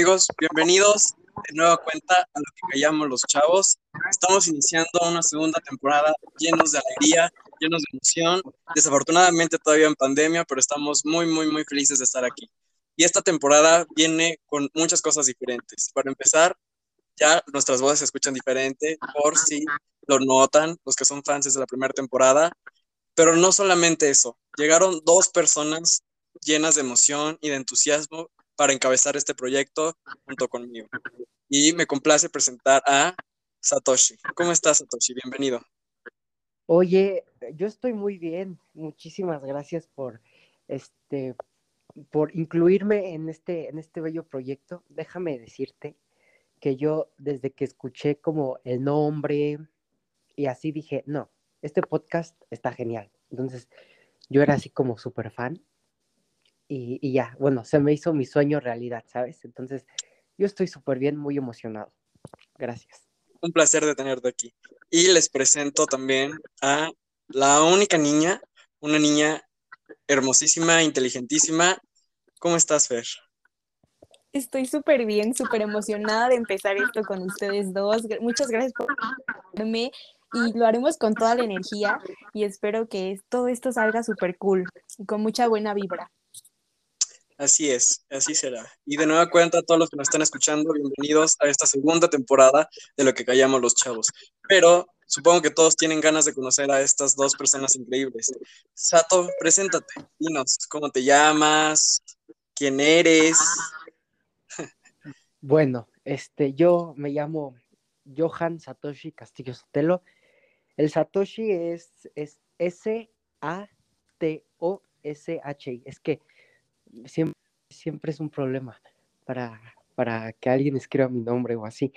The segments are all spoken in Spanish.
amigos, bienvenidos de nueva cuenta a lo que callamos los chavos. Estamos iniciando una segunda temporada llenos de alegría, llenos de emoción. Desafortunadamente todavía en pandemia, pero estamos muy, muy, muy felices de estar aquí. Y esta temporada viene con muchas cosas diferentes. Para empezar, ya nuestras voces se escuchan diferente, por si lo notan, los que son fans de la primera temporada. Pero no solamente eso, llegaron dos personas llenas de emoción y de entusiasmo para encabezar este proyecto junto conmigo. Y me complace presentar a Satoshi. ¿Cómo estás, Satoshi? Bienvenido. Oye, yo estoy muy bien. Muchísimas gracias por este por incluirme en este en este bello proyecto. Déjame decirte que yo desde que escuché como el nombre y así dije, no, este podcast está genial. Entonces, yo era así como súper fan y, ya, bueno, se me hizo mi sueño realidad, ¿sabes? Entonces, yo estoy súper bien, muy emocionado. Gracias. Un placer de tenerte aquí. Y les presento también a la única niña, una niña hermosísima, inteligentísima. ¿Cómo estás, Fer? Estoy súper bien, súper emocionada de empezar esto con ustedes dos. Muchas gracias por verme y lo haremos con toda la energía y espero que todo esto salga súper cool y con mucha buena vibra. Así es, así será. Y de nueva cuenta, a todos los que nos están escuchando, bienvenidos a esta segunda temporada de lo que callamos los chavos. Pero supongo que todos tienen ganas de conocer a estas dos personas increíbles. Sato, preséntate, dinos cómo te llamas, quién eres. Bueno, este, yo me llamo Johan Satoshi Castillo Sotelo. El Satoshi es, es S-A-T-O-S-H. Es que siempre, siempre es un problema para, para que alguien escriba mi nombre o así.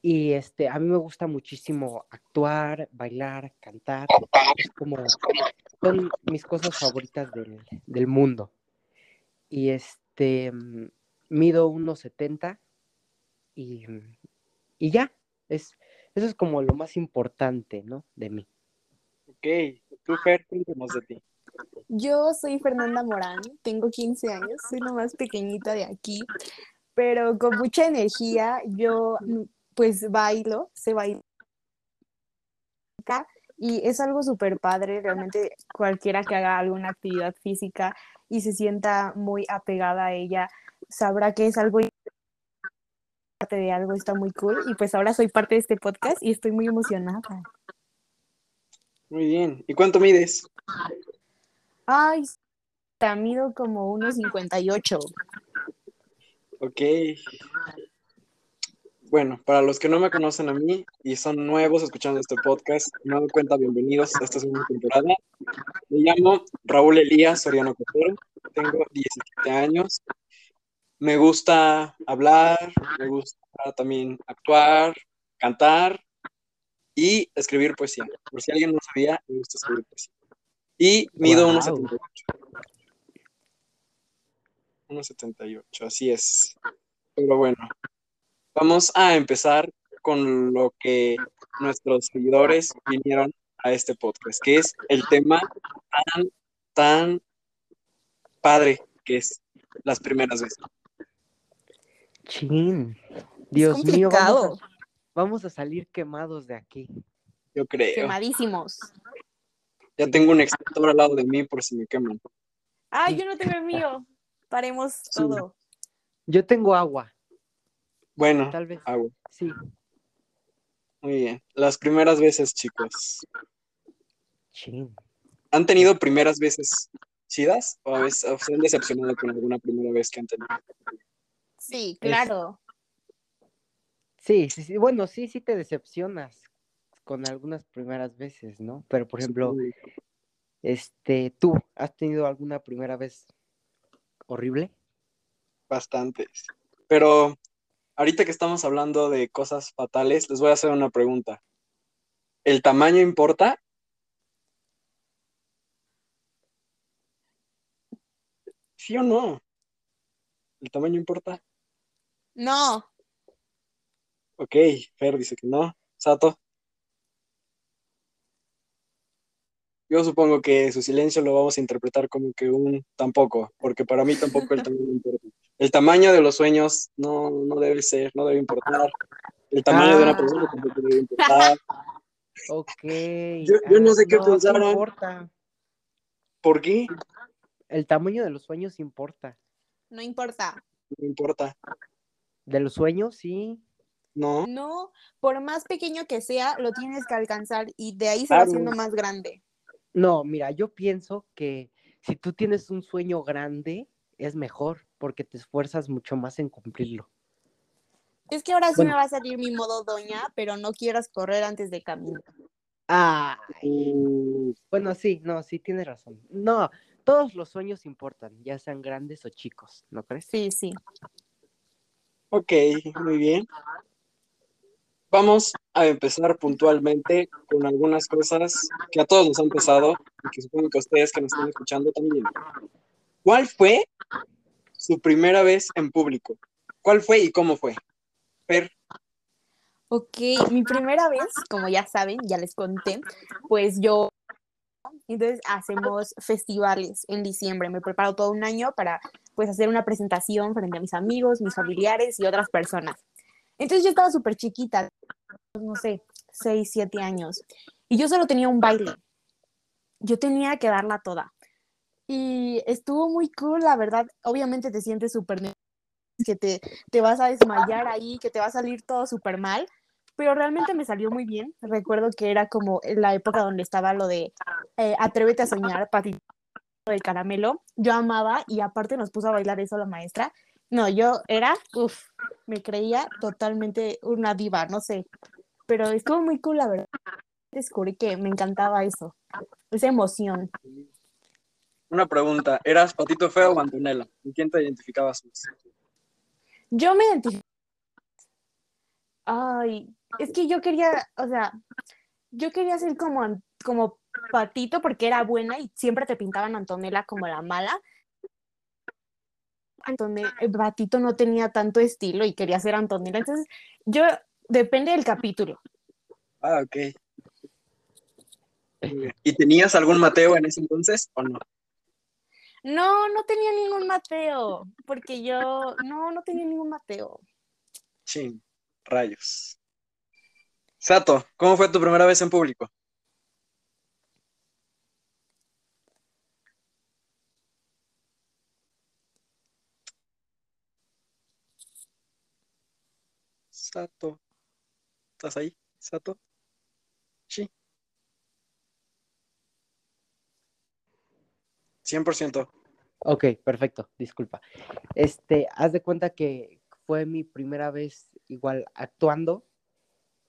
Y este, a mí me gusta muchísimo actuar, bailar, cantar. Es como, son mis cosas favoritas del, del mundo. Y este, mido 1,70 y, y ya, es, eso es como lo más importante, ¿no? De mí. Ok, tú, Fer, cuéntanos de ti. Yo soy Fernanda Morán, tengo 15 años, soy la más pequeñita de aquí, pero con mucha energía. Yo pues bailo, se baila y es algo súper padre, realmente cualquiera que haga alguna actividad física y se sienta muy apegada a ella, sabrá que es algo parte de algo, está muy cool y pues ahora soy parte de este podcast y estoy muy emocionada. Muy bien, ¿y cuánto mides? Ay, mido como 1,58. Ok. Bueno, para los que no me conocen a mí y son nuevos escuchando este podcast, me doy cuenta, bienvenidos a esta segunda temporada. Me llamo Raúl Elías Soriano Cotero, tengo 17 años. Me gusta hablar, me gusta también actuar, cantar y escribir poesía. Por si alguien no sabía, me gusta escribir poesía. Y mido 1,78. 1,78, así es. Pero bueno, vamos a empezar con lo que nuestros seguidores vinieron a este podcast, que es el tema tan, tan padre que es las primeras veces. Chin, Dios mío, vamos a, vamos a salir quemados de aquí. Yo creo. Quemadísimos. Ya tengo un extintor al lado de mí por si me queman. Ay, yo no tengo el mío. Paremos todo. Yo tengo agua. Bueno, tal vez. Agua. Sí. Muy bien. Las primeras veces, chicos. Sí. ¿Han tenido primeras veces chidas o, a veces, se han decepcionado con alguna primera vez que han tenido? Sí, claro. Sí, sí, sí. Bueno, sí, sí te decepcionas con algunas primeras veces, ¿no? Pero, por ejemplo, este, ¿tú has tenido alguna primera vez horrible? Bastantes. Pero ahorita que estamos hablando de cosas fatales, les voy a hacer una pregunta. ¿El tamaño importa? ¿Sí o no? ¿El tamaño importa? No. Ok, Fer dice que no. Sato. Yo supongo que su silencio lo vamos a interpretar como que un tampoco, porque para mí tampoco el tamaño importa. El tamaño de los sueños no, no debe ser, no debe importar. El tamaño de una Ah. persona tampoco debe importar. Ok. Yo- yo no sé qué sí pensaron. importa. ¿Por qué? El tamaño de los sueños importa. No importa. No importa. De los sueños, sí. No. No, por más pequeño que sea, lo tienes que alcanzar y de ahí se va haciendo más grande. No, mira, yo pienso que si tú tienes un sueño grande, es mejor porque te esfuerzas mucho más en cumplirlo. Es que ahora sí Bueno. me va a salir mi modo doña, pero no quieras correr antes de caminar. Ah, Mm, bueno, sí, no, sí tienes razón. No, todos los sueños importan, ya sean grandes o chicos, ¿no crees? Sí, sí. ok, muy bien. Vamos a empezar puntualmente con algunas cosas que a todos nos han pasado y que supongo que a ustedes que nos están escuchando también. ¿Cuál fue su primera vez en público? ¿Cuál fue y cómo fue? Fer, Ok, mi primera vez, como ya saben, ya les conté, pues yo, entonces hacemos festivales en diciembre, me preparo todo un año para pues hacer una presentación frente a mis amigos, mis familiares y otras personas. Entonces yo estaba súper chiquita, no sé, 6, 7 años, y yo solo tenía un baile. Yo tenía que darla toda. Y estuvo muy cool, la verdad. Obviamente te sientes súper que te, te vas a desmayar ahí, que te va a salir todo súper mal, pero realmente me salió muy bien. Recuerdo que era como la época donde estaba lo de eh, Atrévete a soñar, patito de caramelo. Yo amaba y aparte nos puso a bailar eso la maestra. No, yo era, uff, me creía totalmente una diva, no sé, pero estuvo muy cool, la verdad. Descubrí que me encantaba eso, esa emoción. una pregunta. ¿Eras Patito Feo o Antonella? ¿En quién te identificabas más? Yo me identifico. Ay, es que yo quería, o sea, yo quería ser como, como Patito porque era buena y siempre te pintaban a Antonella como la mala. Antone- eh, Patito no tenía tanto estilo y quería ser Antonella. Entonces, yo, depende del capítulo. Ah, ok. ¿Y tenías algún Mateo en ese entonces o no? No, no tenía ningún Mateo, porque yo, no, no tenía ningún Mateo. Chin, rayos. Sato, ¿cómo fue tu primera vez en público? Sato, ¿estás ahí? Sato. Sí. 100%. Ok, perfecto, disculpa. Este, haz de cuenta que fue mi primera vez igual actuando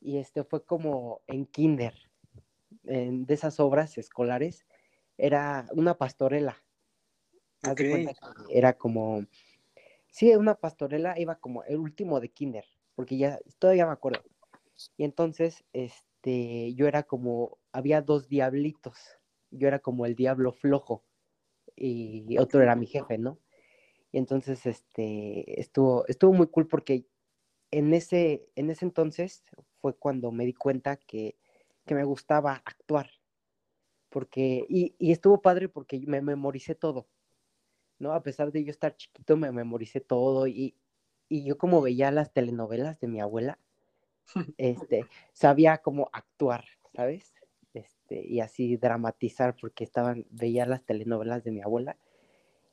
y este fue como en kinder, en, de esas obras escolares, era una pastorela. Haz de cuenta que era como, sí, una pastorela, iba como el último de kinder, porque ya todavía me acuerdo. Y entonces, este, yo era como, había dos diablitos, yo era como el diablo flojo y otro era mi jefe, ¿no? Y entonces, este, estuvo, estuvo muy cool porque en ese, en ese entonces fue cuando me di cuenta que, que me gustaba actuar. Porque, y, y estuvo padre porque me memoricé todo, ¿no? A pesar de yo estar chiquito, me memoricé todo y, y yo como veía las telenovelas de mi abuela, este, sabía cómo actuar, ¿sabes? Este, y así dramatizar porque estaban, veía las telenovelas de mi abuela.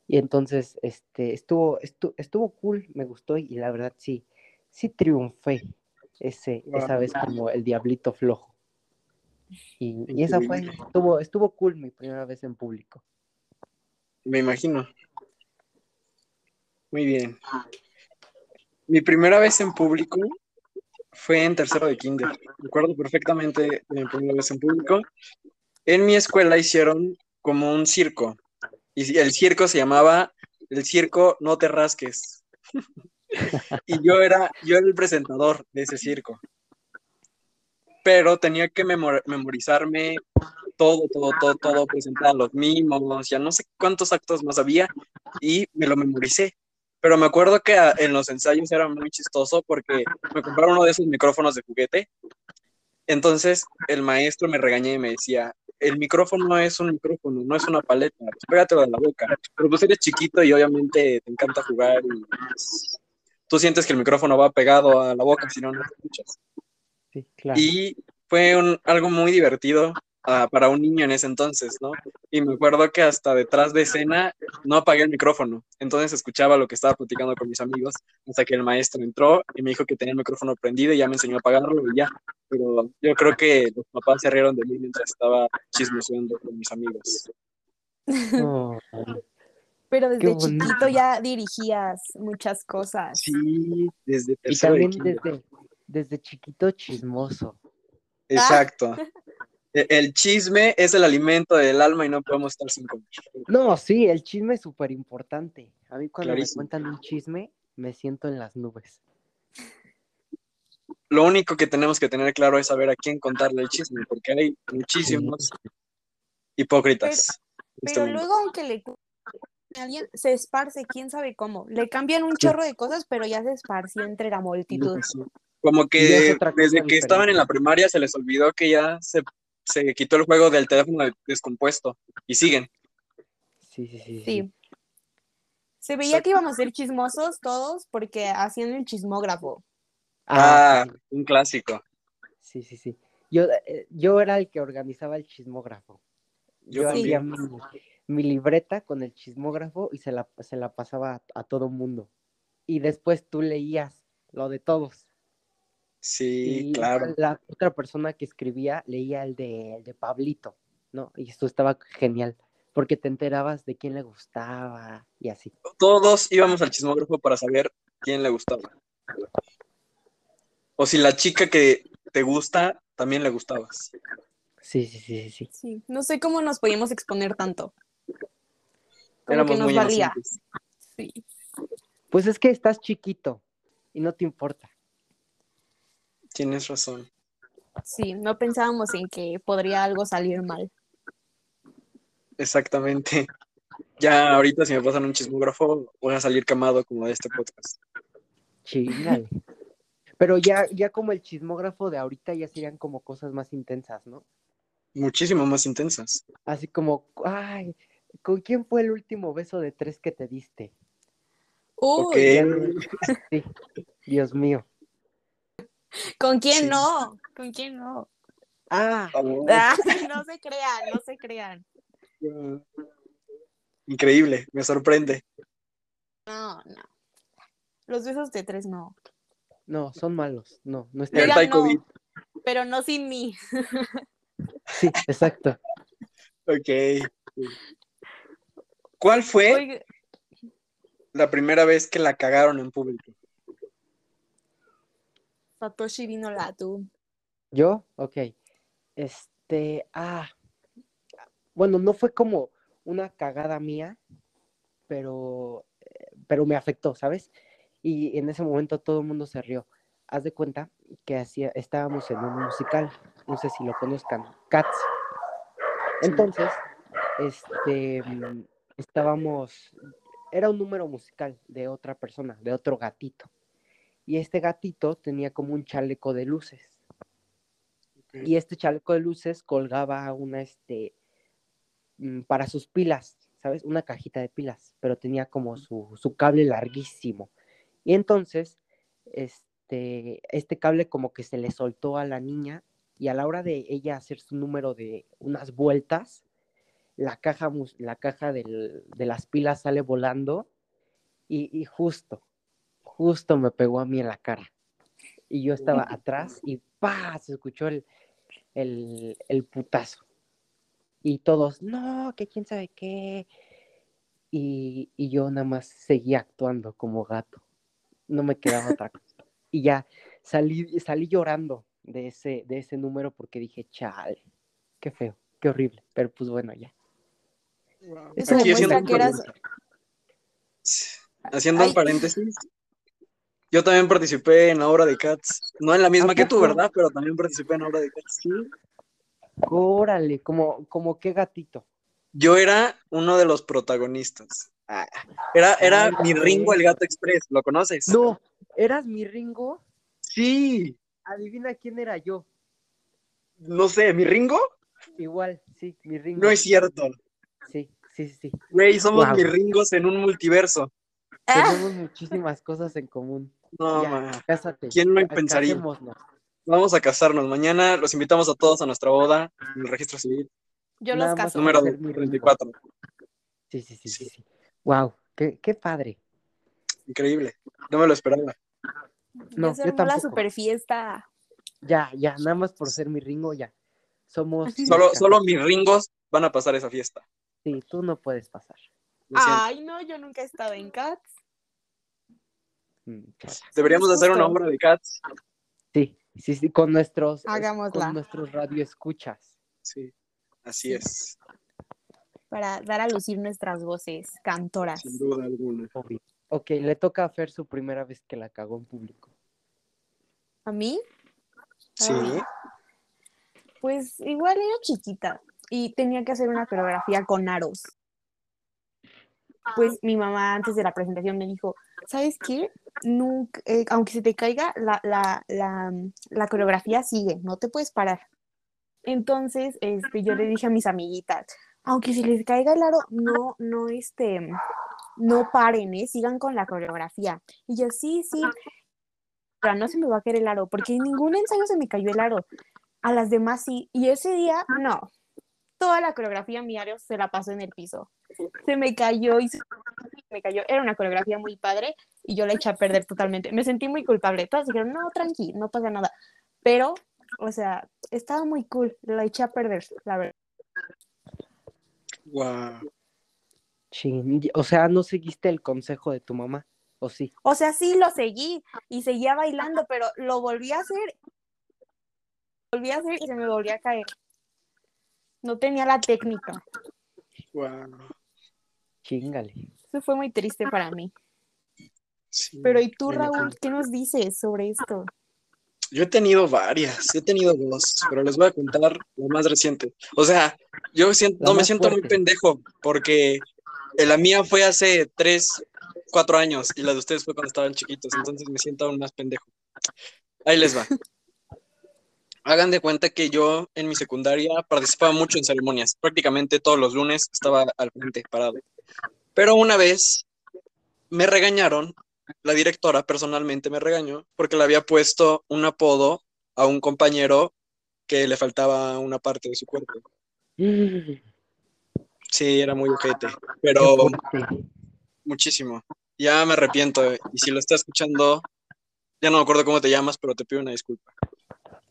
Y entonces, este, estuvo, estuvo, estuvo cool, me gustó y la verdad sí, sí triunfé ese, esa vez como el diablito flojo. Y, y esa fue, estuvo, estuvo cool mi primera vez en público. Me imagino. Muy bien. Mi primera vez en público fue en tercero de kinder. Recuerdo perfectamente mi primera vez en público. En mi escuela hicieron como un circo. Y el circo se llamaba el circo No te rasques. Y yo era, yo era el presentador de ese circo. Pero tenía que memor- memorizarme todo, todo, todo, todo, presentar los mimos, ya no sé cuántos actos más había, y me lo memoricé. Pero me acuerdo que a- en los ensayos era muy chistoso porque me compraron uno de esos micrófonos de juguete. Entonces el maestro me regañé y me decía, el micrófono es un micrófono, no es una paleta, pues pégatelo a la boca. Pero pues eres chiquito y obviamente te encanta jugar y pues, tú sientes que el micrófono va pegado a la boca, si no, no te escuchas. Sí, claro. Y fue un, algo muy divertido ah, para un niño en ese entonces, ¿no? Y me acuerdo que hasta detrás de escena no apagué el micrófono, entonces escuchaba lo que estaba platicando con mis amigos hasta que el maestro entró y me dijo que tenía el micrófono prendido y ya me enseñó a apagarlo y ya. Pero yo creo que los papás se rieron de mí mientras estaba chismoseando con mis amigos. Oh, Pero desde chiquito ya dirigías muchas cosas. Sí, desde y de también desde, desde chiquito chismoso. Exacto. E- El chisme es el alimento del alma y no podemos estar sin comer. No, sí, el chisme es súper importante. A mí cuando Clarísimo. me cuentan un chisme, me siento en las nubes. Lo único que tenemos que tener claro es saber a quién contarle el chisme, porque hay muchísimos hipócritas. este Pero mundo. luego, aunque le alguien se esparce, quién sabe cómo. Le cambian un chorro de cosas, pero ya se esparció entre la multitud. Como que desde que diferente. estaban en la primaria se les olvidó que ya se, se quitó el juego del teléfono descompuesto y siguen. Sí, sí, sí. Se veía que íbamos a ser chismosos todos porque hacían el chismógrafo. Ah, Ah, un clásico. sí, sí, sí. Yo, eh, yo era el que organizaba el chismógrafo. Yo Yo hacía también. mi, mi libreta con el chismógrafo y se la, se la pasaba a, a todo mundo. Y después tú leías lo de todos. Sí, y claro. la otra persona que escribía leía el de, el de Pablito, ¿no? Y esto estaba genial, porque te enterabas de quién le gustaba y así. Todos íbamos al chismógrafo para saber quién le gustaba. O si la chica que te gusta también le gustabas. Sí, sí, sí, sí, sí. No sé cómo nos podíamos exponer tanto. Como Éramos que nos muy valía. inocentes. Sí. Pues es que estás chiquito y no te importa. Tienes razón. Sí, no pensábamos en que podría algo salir mal. Exactamente. Ya ahorita si me pasan un chismógrafo voy a salir quemado como de este podcast. Chingale. Pero ya, ya como el chismógrafo de ahorita ya serían como cosas más intensas, ¿no? Muchísimo más intensas. Así como, ay, ¿con quién fue el último beso de tres que te diste? Uy, Sí, Dios mío. ¿Con quién Sí. no? ¿Con quién no? Ah, Ah, no se crean, no se crean. Increíble, me sorprende. No, no. Los besos de tres no. no, son malos. No, no está hay no, COVID. pero no sin mí. Sí, exacto. Ok. ¿Cuál fue Oiga, la primera vez que la cagaron en público? Satoshi vino la tú. ¿Yo? Ok. Este, ah. Bueno, no fue como una cagada mía, pero, pero me afectó, ¿sabes? Y en ese momento todo el mundo se rió. Haz de cuenta que hacía, estábamos en un musical, no sé si lo conozcan, Cats. Entonces, este, estábamos, era un número musical de otra persona, de otro gatito. Y este gatito tenía como un chaleco de luces. Y este chaleco de luces colgaba una, este, mm, para sus pilas, ¿sabes? Una cajita de pilas, pero tenía como su, su cable larguísimo. Y entonces, este, este cable como que se le soltó a la niña y a la hora de ella hacer su número de unas vueltas, la caja, la caja del- de las pilas sale volando y, y justo, justo me pegó a mí en la cara. Y yo estaba atrás y ¡pa! Se escuchó el, el, el putazo. Y todos, no, que quién sabe qué. Y, y yo nada más seguía actuando como gato. No me quedaba otra cosa. Y ya salí, salí llorando de ese, de ese número porque dije, chale, qué feo, qué horrible. Pero pues bueno, ya. Eso Aquí demuestra haciendo, que eras- haciendo un Ay. paréntesis, yo también participé en la obra de Cats. No en la misma ¿A que tú? ¿verdad? Pero también participé en la obra de Cats. Sí. Órale, como, como qué gatito. Yo era uno de los protagonistas. Ah, Era, era Ay, mi Ringo el. Gato Express, ¿lo conoces? No, ¿eras mi Ringo? Sí, Adivina quién era yo. no sé, ¿mi Ringo? Igual, sí, mi ringo. No es cierto. Sí, sí, sí. Güey, somos Wow. mis ringos en un multiverso. Tenemos muchísimas cosas en común. No, ya, cásate. ¿Quién lo pensaría? casémonos. Vamos a casarnos. Mañana los invitamos a todos a nuestra boda en el registro civil. yo Nada los caso. Número ser mi ringo. 34. Sí, sí, sí, sí, Sí. Wow, qué, qué padre. Increíble. No me lo esperaba. No, yo armó la tampoco. super fiesta. Ya, ya, nada más por ser mi ringo, ya. Somos. Solo, solo mis ringos van a pasar esa fiesta. Sí, tú no puedes pasar. Ay, no, yo nunca he estado en Cats. Mm. Deberíamos hacer una obra de Cats. Sí, sí, sí, con nuestros. Hagámosla. Con nuestros radioescuchas. Sí, así Sí. es, Para dar a lucir nuestras voces cantoras. sin duda alguna. Obvio. Ok, le toca a Fer su primera vez que la cagó en público. ¿A mí? Sí, Ay. Pues igual era chiquita y tenía que hacer una coreografía con aros. Pues mi mamá antes de la presentación me dijo, ¿sabes qué? Nunca, eh, aunque se te caiga, la, la, la, la coreografía sigue, no te puedes parar. Entonces, este, yo le dije a mis amiguitas, aunque se les caiga el aro, no, no, este, no paren, ¿eh? Sigan con la coreografía. Y yo, sí, sí, pero no se me va a caer el aro, porque en ningún ensayo se me cayó el aro. A las demás sí. Y ese día, no. Toda la coreografía mi aro se la pasó en el piso. Se me cayó y se me cayó. Era una coreografía muy padre y yo la eché a perder totalmente. Me sentí muy culpable. Todas dijeron, no, tranqui, no pasa nada. Pero, o sea, estaba muy cool. La eché a perder, la verdad. wow. O sea, ¿no seguiste el consejo de tu mamá? ¿O sí? O sea, sí lo seguí y seguía bailando, pero lo volví a hacer. Volví a hacer y se me volvía a caer. No tenía la técnica. wow. Chingale. Fue muy triste para mí. Sí, Pero ¿y tú, me Raúl, qué nos dices sobre esto? Yo he tenido varias, he tenido dos, pero les voy a contar la más reciente. O sea, yo siento, no me siento muy pendejo porque eh, la mía fue hace tres, cuatro años y la de ustedes fue cuando estaban chiquitos, entonces me siento aún más pendejo. Ahí les va. Hagan de cuenta que yo en mi secundaria participaba mucho en ceremonias. Prácticamente todos los lunes estaba al frente parado. Pero una vez me regañaron, la directora personalmente me regañó porque le había puesto un apodo a un compañero que le faltaba una parte de su cuerpo. Sí, era muy ojete, pero muchísimo. Ya me arrepiento eh, y si lo está escuchando, ya no me acuerdo cómo te llamas, pero te pido una disculpa.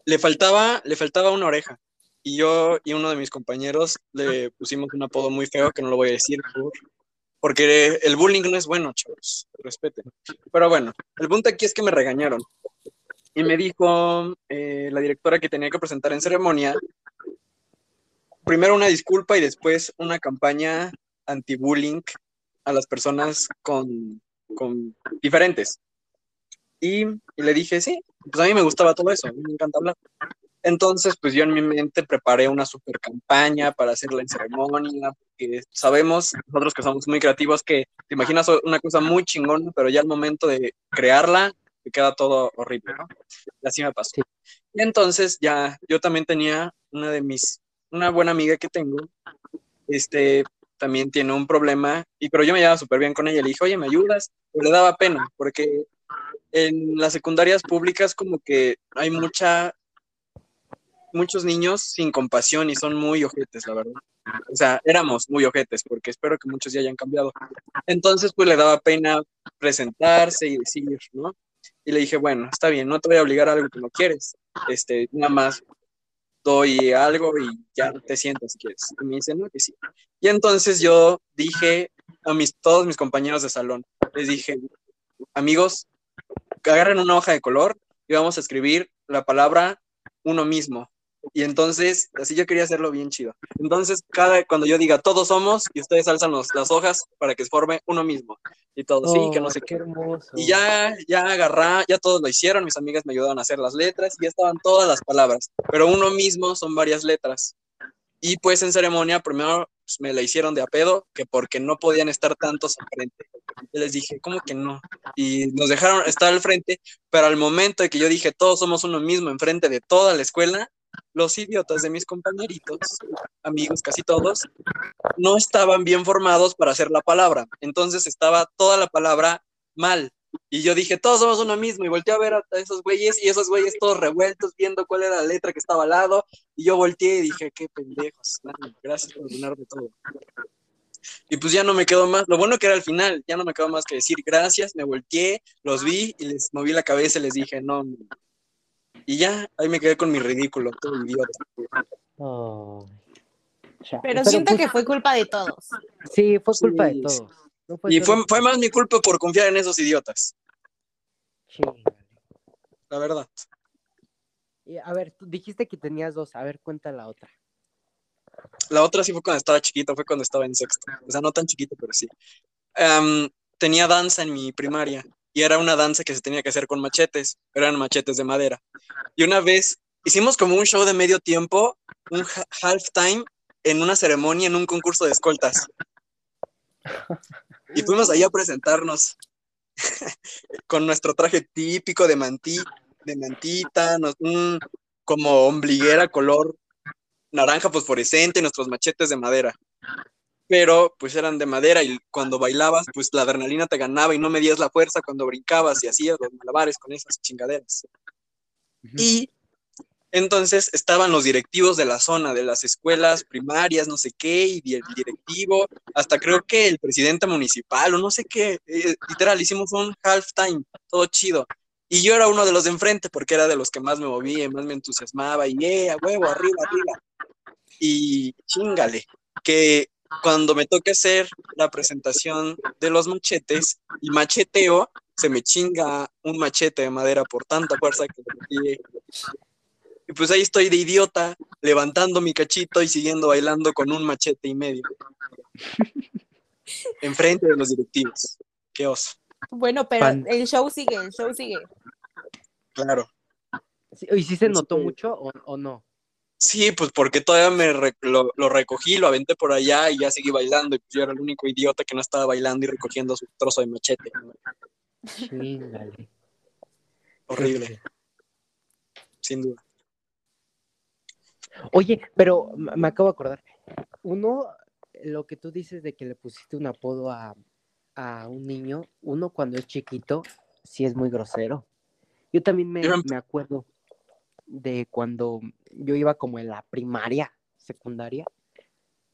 Le faltaba, le faltaba una oreja y yo y uno de mis compañeros le pusimos un apodo muy feo que no lo voy a decir por- porque el bullying no es bueno, chavos, respeten. Pero bueno, el punto aquí es que me regañaron y me dijo eh, la directora que tenía que presentar en ceremonia primero una disculpa y después una campaña anti-bullying a las personas con, con diferentes. Y, y le dije, sí, pues a mí me gustaba todo eso, me encanta hablar. Entonces, pues yo en mi mente preparé una super campaña para hacerla en ceremonia, porque sabemos, nosotros que somos muy creativos, que te imaginas una cosa muy chingona, pero ya al momento de crearla, te queda todo horrible, ¿no? Y así me pasó. Sí. Y entonces ya, yo también tenía una de mis, una buena amiga que tengo, este, también tiene un problema, y pero yo me llevaba súper bien con ella, le dije, oye, ¿me ayudas? Pero le daba pena, porque en las secundarias públicas como que hay mucha, muchos niños sin compasión y son muy ojetes, la verdad. O sea, éramos muy ojetes, porque espero que muchos ya hayan cambiado. Entonces, pues le daba pena presentarse y decir, ¿no? Y le dije, bueno, está bien, no te voy a obligar a algo que no quieres. Este, nada más doy algo y ya te sientas si quieres. Y me dice, no, que sí. Y entonces yo dije a mis, todos mis compañeros de salón, les dije, amigos, agarren una hoja de color y vamos a escribir la palabra uno mismo. Y entonces, así yo quería hacerlo bien chido. Entonces, cada, cuando yo diga todos somos, y ustedes alzan los- las hojas para que se forme uno mismo. Y todo, sí, que no Oh, sé qué qué. hermoso. Y ya, ya agarrá, ya todos lo hicieron, mis amigas me ayudaron a hacer las letras y ya estaban todas las palabras, pero uno mismo son varias letras. Y pues en ceremonia primero pues, me la hicieron de a pedo, que porque no podían estar tantos al frente. Y les dije, ¿cómo que no? Y nos dejaron estar al frente, pero al momento de que yo dije, todos somos uno mismo enfrente de toda la escuela, los idiotas de mis compañeritos, amigos casi todos, no estaban bien formados para hacer la palabra. Entonces estaba toda la palabra mal. Y yo dije, todos somos uno mismo. Y volteé a ver a esos güeyes y esos güeyes todos revueltos viendo cuál era la letra que estaba al lado. Y yo volteé y dije, qué pendejos. Gracias por de todo. Y pues ya no me quedó más. Lo bueno que era al final, ya no me quedó más que decir gracias. Me volteé, los vi y les moví la cabeza y les dije, no. Y ya, ahí me quedé con mi ridículo, todo idiota. Pero, siento que fue culpa de todos. Sí, fue culpa de todos y fue, fue, más mi culpa por confiar en esos idiotas. Sí. La verdad. a ver, tú dijiste que tenías dos. A ver, cuenta la otra. La otra sí fue cuando estaba chiquito, fue cuando estaba en sexto. O sea, no tan chiquito, pero sí. Tenía danza en mi primaria y era una danza que se tenía que hacer con machetes. Eran machetes de madera. Y una vez hicimos como un show de medio tiempo, un halftime en una ceremonia en un concurso de escoltas. Y fuimos ahí a presentarnos con nuestro traje típico de, de mantita, como ombliguera color naranja fosforescente, nuestros machetes de madera. Pero pues eran de madera y cuando bailabas, pues la adrenalina te ganaba y no medías la fuerza cuando brincabas y hacías los malabares con esas chingaderas. Y entonces estaban los directivos de la zona, de las escuelas primarias, no sé qué, y el directivo, hasta creo que el presidente municipal o no sé qué, eh, literal, hicimos un halftime, todo chido. Y yo era uno de los de enfrente porque era de los que más me movía, más me entusiasmaba, y eh, a huevo, arriba, arriba. Y chingale, que cuando me toque hacer la presentación de los machetes y macheteo, se me chinga un machete de madera por tanta fuerza que le y pues ahí estoy de idiota, levantando mi cachito y siguiendo bailando con un machete y medio. Enfrente de los directivos. Qué oso. Bueno, pero el show sigue, el show sigue. Claro. ¿Y si se notó mucho o, no? Sí, pues porque todavía me lo, recogí, lo aventé por allá y ya seguí bailando. Y pues yo era el único idiota que no estaba bailando y recogiendo su trozo de machete. Sí, Horrible. Sin duda. Oye, pero me acabo de acordar. Uno, lo que tú dices de que le pusiste un apodo a, un niño, uno cuando es chiquito, sí es muy grosero. Yo también me, me acuerdo de cuando yo iba como en la primaria, secundaria,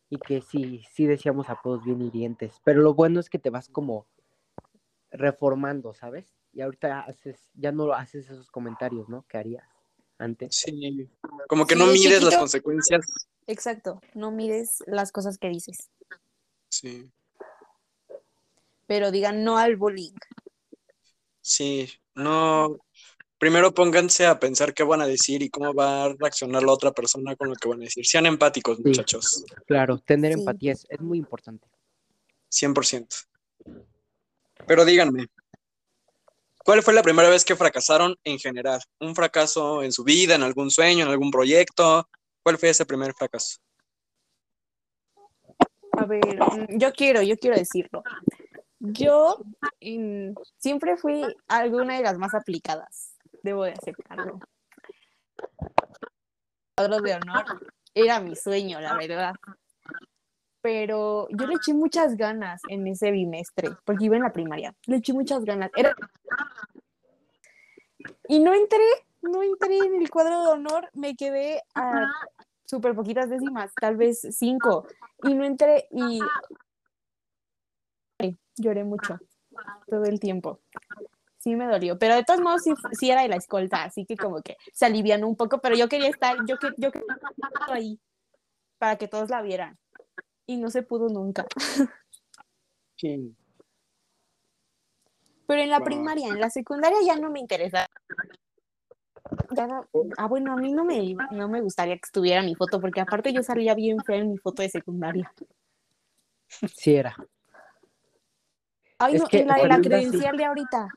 y que sí, sí decíamos apodos bien hirientes. Pero lo bueno es que te vas como reformando, ¿sabes? Y ahorita haces, ya no haces esos comentarios, ¿no? ¿Qué harías? antes. Sí, como que no mides las consecuencias. Exacto, no mides las cosas que dices. Sí. Pero digan no al bullying. Sí, no. Primero pónganse a pensar qué van a decir y cómo va a reaccionar la otra persona con lo que van a decir. Sean empáticos, muchachos. Claro, tener empatía es, es muy importante. 100%. Pero díganme, ¿Cuál fue la primera vez que fracasaron en general? ¿Un fracaso en su vida, en algún sueño, en algún proyecto? ¿Cuál fue ese primer fracaso? A ver, mm, yo quiero, yo quiero decirlo. Yo siempre fui alguna de las más aplicadas, debo de aceptarlo. Cuadros de honor era mi sueño, la verdad. Pero yo le eché muchas ganas en ese bimestre, porque iba en la primaria. Le eché muchas ganas. Y no entré, no entré en el cuadro de honor, me quedé a súper poquitas décimas, tal vez cinco, y no entré y lloré mucho todo el tiempo. Sí me dolió, pero de todos modos sí, era de la escolta, así que como que se alivianó un poco, pero yo quería estar, yo, que, yo quería estar ahí para que todos la vieran y no se pudo nunca. Sí. Pero en la primaria, en la secundaria ya no me interesa. ah, bueno, a mí no me, no me gustaría que estuviera mi foto, porque aparte yo salía bien fea en mi foto de secundaria. Sí era. Ay, no, en la, de la credencial de ahorita.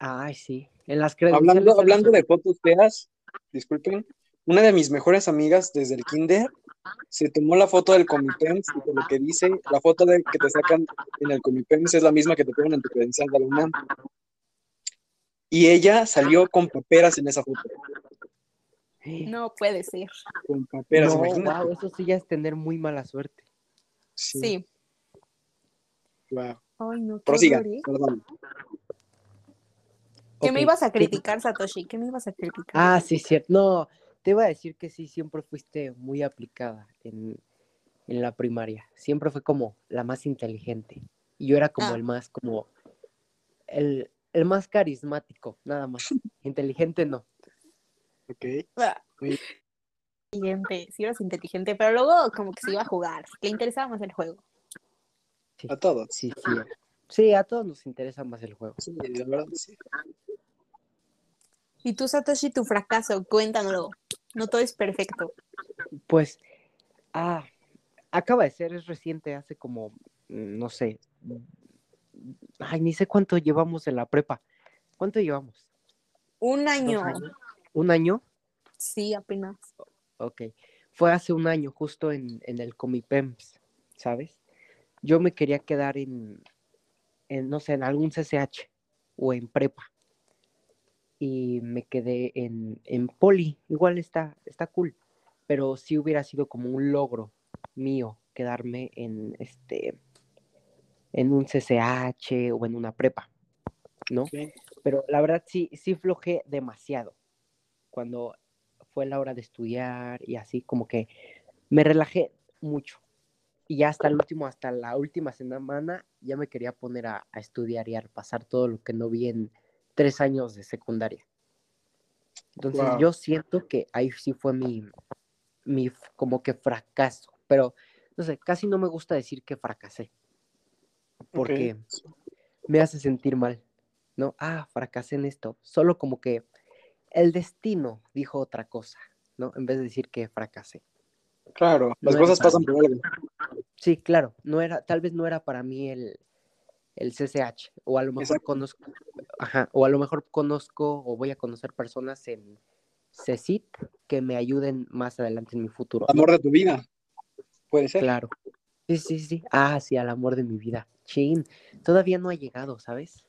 Ay, sí. En las credenciales. Hablando, hablando de fotos feas, disculpen, una de mis mejores amigas desde el kinder se tomó la foto del Comipems y por lo que dice, la foto de, que te sacan en el Comipems es la misma que te ponen en tu credencial de la Y ella salió con paperas en esa foto. No puede ser. Con paperas, no, imagínate. wow, eso sí ya es tener muy mala suerte. Sí. Wow. Ay, no, Prosiga, horror, perdón. ¿Qué me ibas a ¿qué- criticar, Satoshi? ¿Qué me ibas a criticar? Ah, sí, cierto. No, te iba a decir que sí, siempre fuiste muy aplicada en, en la primaria. Siempre fue como la más inteligente. Y yo era como Ah. el más, como, el, el más carismático, nada más. Inteligente no. Ok. Ah, Muy- Inteligente, sí eras inteligente, pero luego como que se iba a jugar. Le interesaba más el juego. Sí, A todos. sí, sí. Sí, a todos nos interesa más el juego. Sí, la verdad, sí. Y tú, Satoshi, tu fracaso, cuéntanoslo. No todo es perfecto. Pues, ah, acaba de ser, es reciente, hace como, mm, no sé, ay, ni sé cuánto llevamos en la prepa. ¿Cuánto llevamos? Un ¿Dos año. ¿Un año? Sí, apenas. Ok. Fue hace un año, justo en, en el Comipems, ¿sabes? Yo me quería quedar en, en, no sé, en algún CCH o en prepa. Y me quedé en, en Poli. Igual está, está cool. Pero sí hubiera sido como un logro mío quedarme en este en un CCH o en una prepa, ¿no? Pero la verdad sí, sí flojé demasiado. Cuando fue la hora de estudiar y así, como que me relajé mucho. Y ya hasta el último, hasta la última semana, ya me quería poner a, a estudiar y a repasar todo lo que no vi en tres años de secundaria. Entonces Wow. yo siento que ahí sí fue mi, mi como que fracaso. Pero, no sé, casi no me gusta decir que fracasé. Porque me hace sentir mal, ¿no? Ah, fracasé en esto. Solo como que el destino dijo otra cosa, ¿no? En vez de decir que fracasé. Claro, las No cosas pasan algo. Sí, claro, no era, tal vez no era para mí el, el CCH, o a lo mejor Exacto. conozco, ajá, o a lo mejor conozco o voy a conocer personas en CECIT que me ayuden más adelante en mi futuro. Amor de tu vida. Puede ser. Claro. Sí, sí, sí. Ah, sí, al amor de mi vida. Chin, todavía no ha llegado, ¿sabes?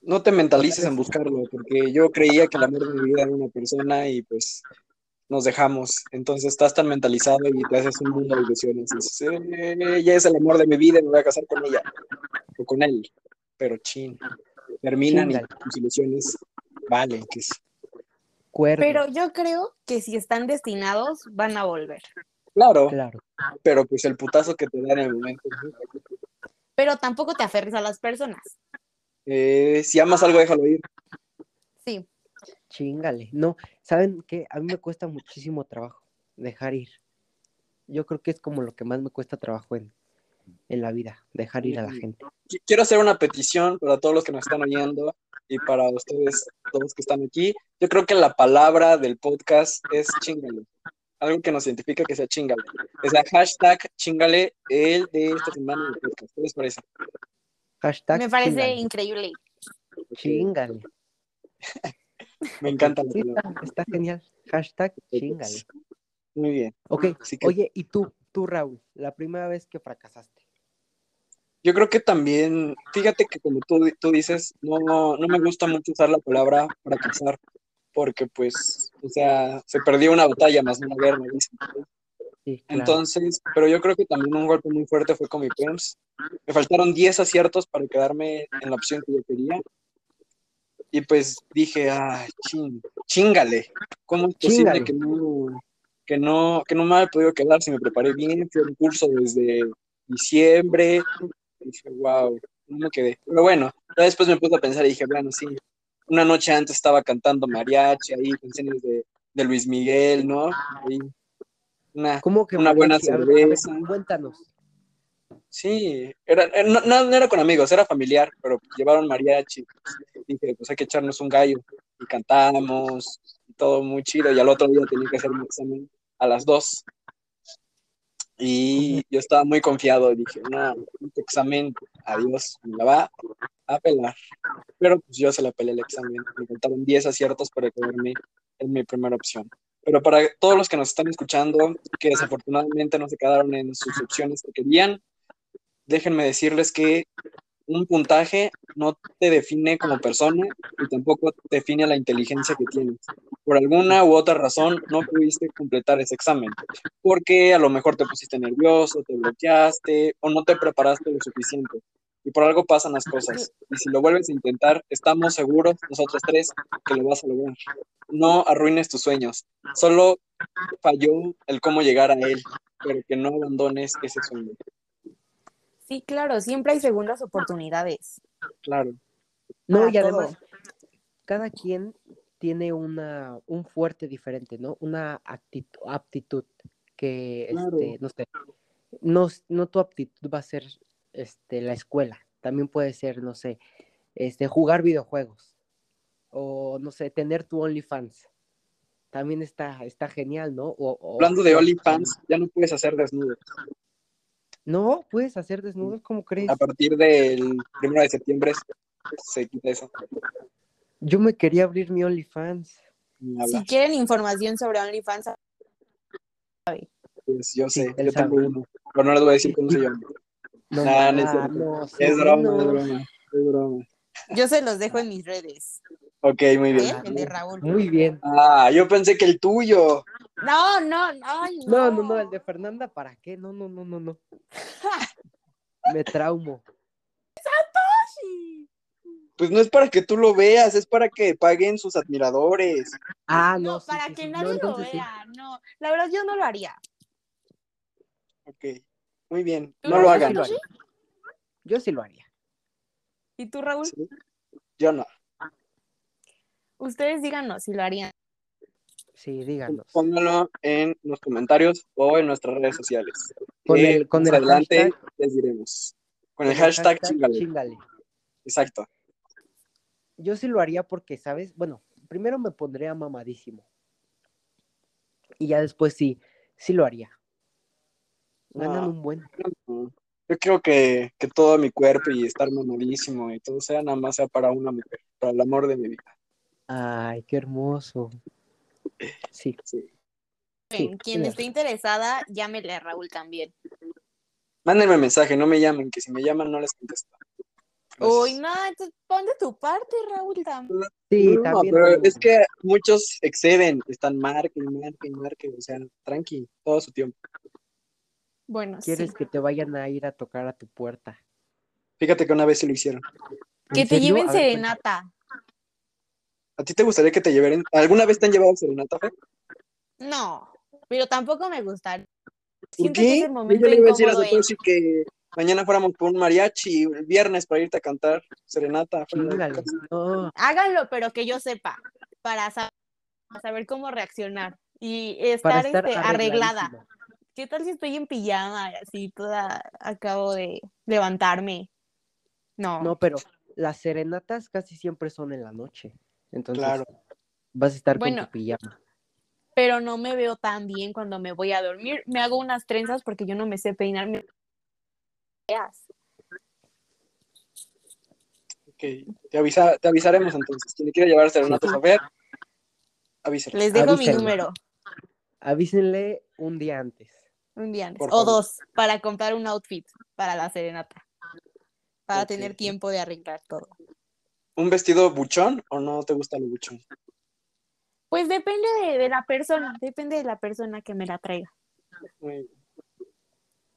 No te mentalices en buscarlo, porque yo creía que el amor de mi vida era una persona y pues nos dejamos. Entonces estás tan mentalizado y te haces un mundo de ilusiones. Y dices, "Eh, ella es el amor de mi vida y me voy a casar con ella o con él. Pero chin, terminan y tus ilusiones valen. Que. Cuerno. Pero yo creo que si están destinados, van a volver. Claro, Claro. pero pues el putazo que te da en el momento. Pero tampoco te aferres a las personas. Eh, si amas algo, déjalo ir. Sí. Chingale. No, ¿saben qué? A mí me cuesta muchísimo trabajo dejar ir. Yo creo que es como lo que más me cuesta trabajo en, en la vida, dejar ir a la gente. Qui- Quiero hacer una petición para todos los que nos están oyendo y para ustedes, todos que están aquí. Yo creo que la palabra del podcast es chingale. Algo que nos identifica que sea chingale. Es la hashtag chingale el de esta semana del podcast. ¿Qué les parece? Hashtag Me parece chingale. increíble. Chingale. Me encanta la palabra. está, genial. Hashtag chingale. Muy bien. Ok, que oye, ¿y tú, tú, Raúl? La primera vez que fracasaste. yo creo que también, fíjate que como tú, tú dices, no, no me gusta mucho usar la palabra fracasar, porque pues, o sea, se perdió una batalla más una guerra, dicen. Sí, claro. Entonces, pero yo creo que también un golpe muy fuerte fue con mi PEMS. Me faltaron 10 aciertos para quedarme en la opción que yo quería. Y pues dije, ah, ching, chingale. ¿Cómo es posible que no, que no, que no me haya podido quedar si me preparé bien? Fui a un curso desde diciembre. Y dije, wow, no me quedé. Pero bueno, ya después me puse a pensar y dije, bueno, sí. Una noche antes estaba cantando mariachi ahí, canciones de, de Luis Miguel, ¿no? Ahí, una, ¿Cómo que una buena cerveza. cuéntanos. Sí, era, era- no, no- era con amigos, era familiar, pero llevaron mariachi. Dije, pues hay que echarnos un gallo. Y cantamos, y todo muy chido. Y al otro día tenía que hacer mi examen a las dos. Y yo estaba muy confiado. Dije, no, este examen, adiós, me la va a pelar. Pero pues yo se la pelé el examen. Me faltaron 10 aciertos para quedarme en mi primera opción. Pero para todos los que nos están escuchando, que desafortunadamente no se quedaron en sus opciones que querían, déjenme decirles que un puntaje no te define como persona y tampoco define la inteligencia que tienes. Por alguna u otra razón no pudiste completar ese examen, porque a lo mejor te pusiste nervioso, te bloqueaste o no te preparaste lo suficiente. Y por algo pasan las cosas. Y si lo vuelves a intentar, estamos seguros, nosotros tres, que lo vas a lograr. No arruines tus sueños. Solo falló el cómo llegar a él, pero que no abandones ese sueño. Sí, claro, siempre hay segundas oportunidades. Claro. No, Para y además, todo. cada quien tiene una, un fuerte diferente, ¿no? Una actitud, aptitud que, Claro. este, no sé, no, no tu aptitud va a ser este, la escuela, también puede ser, no sé, este, jugar videojuegos o, no sé, tener tu OnlyFans. También está, está genial, ¿no? O, o- Hablando de OnlyFans, ya no puedes hacer desnudos. No, puedes hacer desnudos, ¿cómo crees? A partir del 1 de septiembre se quita eso. Yo me quería abrir mi OnlyFans. Si quieren información sobre OnlyFans, Pues yo Sí, sé, él yo tengo uno. Pero no les voy a decir cómo se llama. No, Nah, no no, Es sí, broma, no. es broma, es broma. yo se los dejo en mis redes. Ok, muy ¿eh? bien. El de Raúl. Muy bien. Ah, yo pensé que el tuyo. No, no, no, ay, No, no, no, el de Fernanda, ¿para qué? No, no, no, no, no. Me traumo. Sí. Pues no es para que tú lo veas, es para que paguen sus admiradores. Ah, no, No, sí, para sí, que sí. No, nadie lo vea, no. La verdad, yo no lo haría. Ok, muy bien. ¿Tú No lo hagan. Yo sí lo haría. Yo sí lo haría. ¿Y tú, Raúl? Sí. Yo no. Ustedes díganos si lo harían. Sí, díganos. Pónganlo en los comentarios o en nuestras redes sociales. Con el, con el adelante hashtag, les diremos. Con el hashtag, chingale. chingale. Exacto. Yo sí lo haría porque, ¿sabes? Bueno, primero me pondría mamadísimo. Y ya después sí, sí lo haría. Ganan No. un buen. No, Yo creo que, que todo mi cuerpo y estar mamadísimo y todo sea nada más sea para una mujer, para el amor de mi vida. Ay, qué hermoso. Sí. Sí. Sí, Quien esté interesada, llámele a Raúl también. Mándenme mensaje, no me llamen, que si me llaman no les contesto. Uy, no, entonces pon de tu parte, Raúl, también. Sí, No, también. pero es que muchos exceden, están marquen, marquen, marquen, o sea, tranqui, todo su tiempo. Bueno, Quieres sí. que te vayan a ir a tocar a tu puerta. Fíjate que una vez sí lo hicieron. Que ¿En te serio? lleven ver, serenata. ¿A ti te gustaría que te lleven? ¿Alguna vez te han llevado serenata, Fe? No, pero tampoco me gustaría. ¿Por Siento que es qué? el momento Yo le iba a decir a Satoshi que mañana fuéramos por un mariachi el viernes para irte a cantar serenata. casa. No, Háganlo, pero que yo sepa, para sa- para saber cómo reaccionar y estar, estar este, arreglada. ¿Qué tal si estoy en pijama y así toda acabo de levantarme? No. No, pero las serenatas casi siempre son en la noche. Entonces Claro. vas a estar Bueno. con tu pijama. pero no me veo tan bien cuando me voy a dormir. Me hago unas trenzas porque yo no me sé peinarme. Ok, Te, avisa, te avisaremos entonces. Quien le quiera llevar serenata a ver, avísale. Les dejo mi número Avísenle un día antes. un día antes. Por O favor. dos, para comprar un outfit para la serenata. Para tener tiempo de arreglar todo. ¿Un vestido buchón o no te gusta lo buchón? Pues depende de, de la persona, depende de la persona que me la traiga. Muy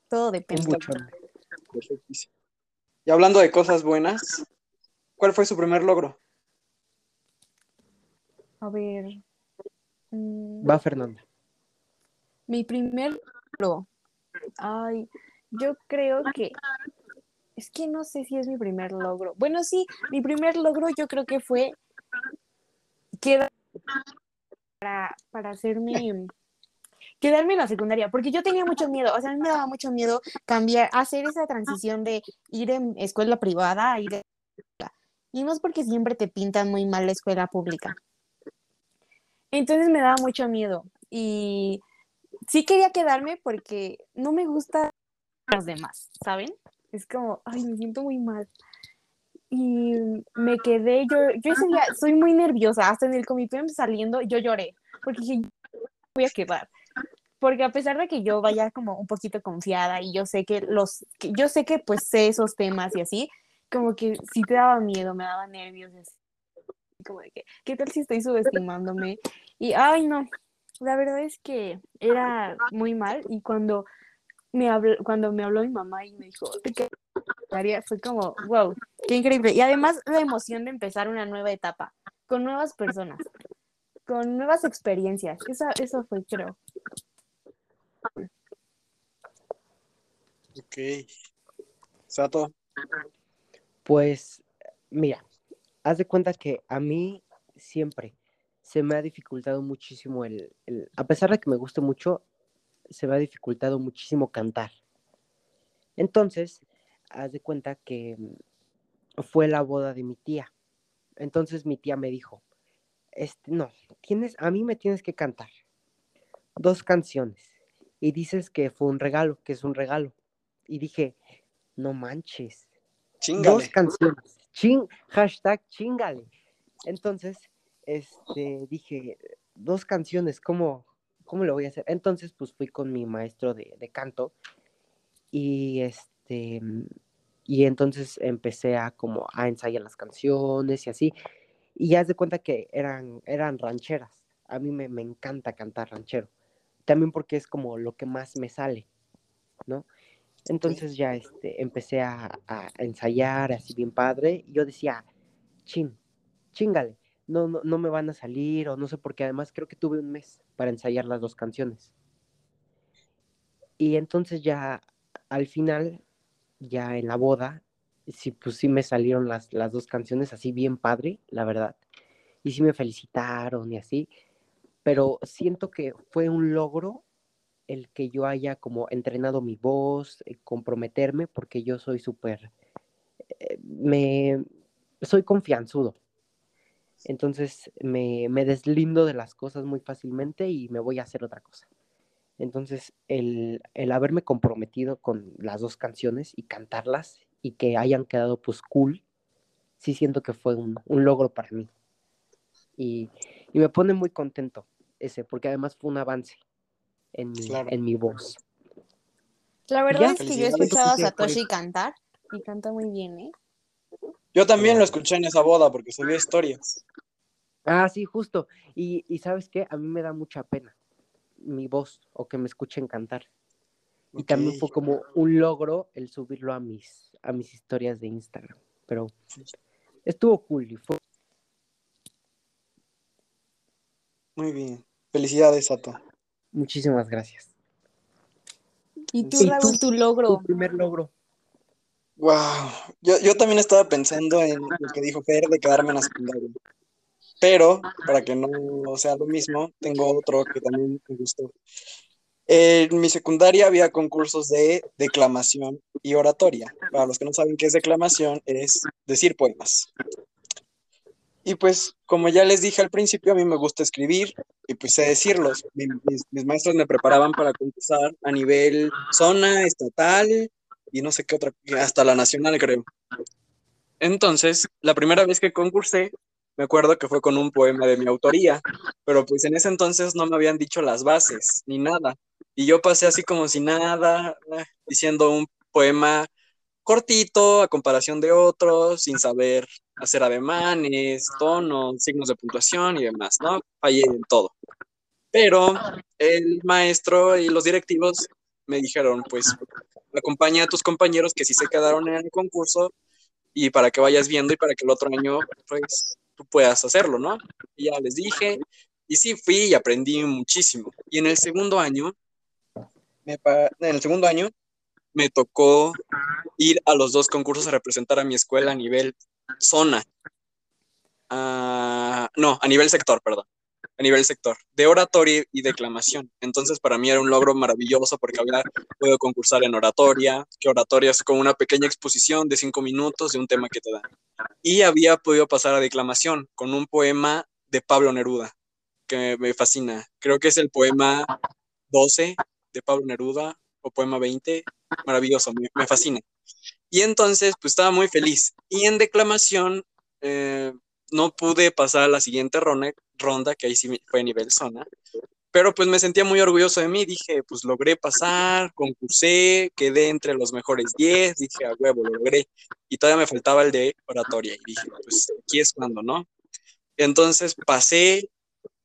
Todo Un depende. Y hablando de cosas buenas, ¿cuál fue su primer logro? A ver. mm, Va Fernanda. Mi primer logro. Ay, yo creo que. Es que no sé si es mi primer logro. Bueno, sí, mi primer logro yo creo que fue para, para. Quedarme en la secundaria, porque yo tenía mucho miedo, o sea, a mí me daba mucho miedo cambiar, hacer esa transición de ir en escuela privada a ir en Y no es porque siempre te pintan muy mal la escuela pública. Entonces me daba mucho miedo. Y sí quería quedarme porque no me gusta los demás, ¿saben? Es como, ay, me siento muy mal. Y me quedé, yo, yo ese día soy muy nerviosa, hasta en el comité saliendo yo lloré, porque dije, voy a quedar. Porque a pesar de que yo vaya como un poquito confiada y yo sé que los, que yo sé que pues sé esos temas y así, como que sí te daba miedo, me daba nervios, como de que, ¿qué tal si estoy subestimándome? Y, ay, no, la verdad es que era muy mal y cuando me habló, cuando me habló mi mamá y me dijo, ¿qué fue como, wow, qué increíble. Y además la emoción de empezar una nueva etapa, con nuevas personas, con nuevas experiencias. Eso, eso fue, creo. Ok. Sato. Pues, mira, haz de cuenta que a mí siempre se me ha dificultado muchísimo el, a pesar de que me guste mucho, se me ha dificultado muchísimo cantar. Entonces, haz de cuenta que mm, fue la boda de mi tía. Entonces mi tía me dijo, este, no, tienes, a mí me tienes que cantar dos canciones. Y dices que fue un regalo, que es un regalo. Y dije, no manches. Dos canciones. Ching, hashtag chingale. Entonces, este, dije, dos canciones, ¿cómo, ¿cómo lo voy a hacer? Entonces, pues fui con mi maestro de, de canto y este, y entonces empecé a como a ensayar las canciones y así. Y ya de cuenta que eran, eran rancheras. A mí me, me, encanta cantar ranchero. También porque es como lo que más me sale, ¿no? Entonces ya este, empecé a, a ensayar así bien padre. Y yo decía, chin, chingale, no, no, no me van a salir o no sé, porque además creo que tuve un mes para ensayar las dos canciones. Y entonces ya al final ya en la boda, sí, pues sí me salieron las, las dos canciones así bien padre, la verdad. Y sí me felicitaron y así. Pero siento que fue un logro el que yo haya como entrenado mi voz, eh, comprometerme, porque yo soy súper, eh, me, soy confianzudo. Entonces me, me deslindo de las cosas muy fácilmente y me voy a hacer otra cosa. Entonces, el, haberme comprometido con las dos canciones y cantarlas y que hayan quedado pues cool, sí siento que fue un, logro para mí. Y, me pone muy contento ese, porque además fue un avance en mi, en mi voz. La verdad es que yo he escuchado a Satoshi cantar y canta muy bien, ¿eh? Yo también lo escuché en esa boda porque subía historias. Ah, sí, justo. Y, y sabes qué, a mí me da mucha pena mi voz o que me escuchen cantar. Y también fue como un logro el subirlo a mis, a mis historias de Instagram. Pero estuvo cool y fue. Muy bien. Felicidades, Sato. Muchísimas gracias. ¿Y tú, Raúl, tu logro? Tu primer logro. Wow. Yo, yo también estaba pensando en lo que dijo Fer de quedarme en la secundaria. Pero, para que no sea lo mismo, tengo otro que también me gustó. En mi secundaria había concursos de declamación y oratoria. Para los que no saben qué es declamación, es decir poemas. Y pues, como ya les dije al principio, a mí me gusta escribir y pues sé decirlos. Mis, mis maestros me preparaban para concursar a nivel zona, estatal y no sé qué otra, hasta la nacional creo. Entonces, la primera vez que concursé, me acuerdo que fue con un poema de mi autoría, pero pues en ese entonces no me habían dicho las bases ni nada. Y yo pasé así como si nada, diciendo un poema cortito a comparación de otros, sin saber hacer ademanes, tonos, signos de puntuación y demás, ¿no? Fallé en todo. Pero el maestro y los directivos me dijeron, pues, acompaña a tus compañeros que sí se quedaron en el concurso y para que vayas viendo y para que el otro año, pues, tú puedas hacerlo, ¿no? Y ya les dije, y sí fui y aprendí muchísimo. Y en el segundo año, me, en el segundo año, me tocó ir a los dos concursos a representar a mi escuela a nivel zona. Ah, no, a nivel sector, perdón a nivel sector, de oratoria y declamación. Entonces, para mí era un logro maravilloso porque había podido concursar en oratoria, que oratoria es como una pequeña exposición de cinco minutos de un tema que te dan. Y había podido pasar a declamación con un poema de Pablo Neruda, que me fascina. Creo que es el poema 12 de Pablo Neruda o poema 20, maravilloso, me, fascina. Y entonces, pues estaba muy feliz. Y en declamación, eh, no pude pasar a la siguiente ronda, ronda, que ahí sí fue nivel zona, pero pues me sentía muy orgulloso de mí, dije, pues logré pasar, concursé, quedé entre los mejores 10, dije, a huevo, lo logré. Y todavía me faltaba el de oratoria y dije, pues aquí es cuando, ¿no? Entonces pasé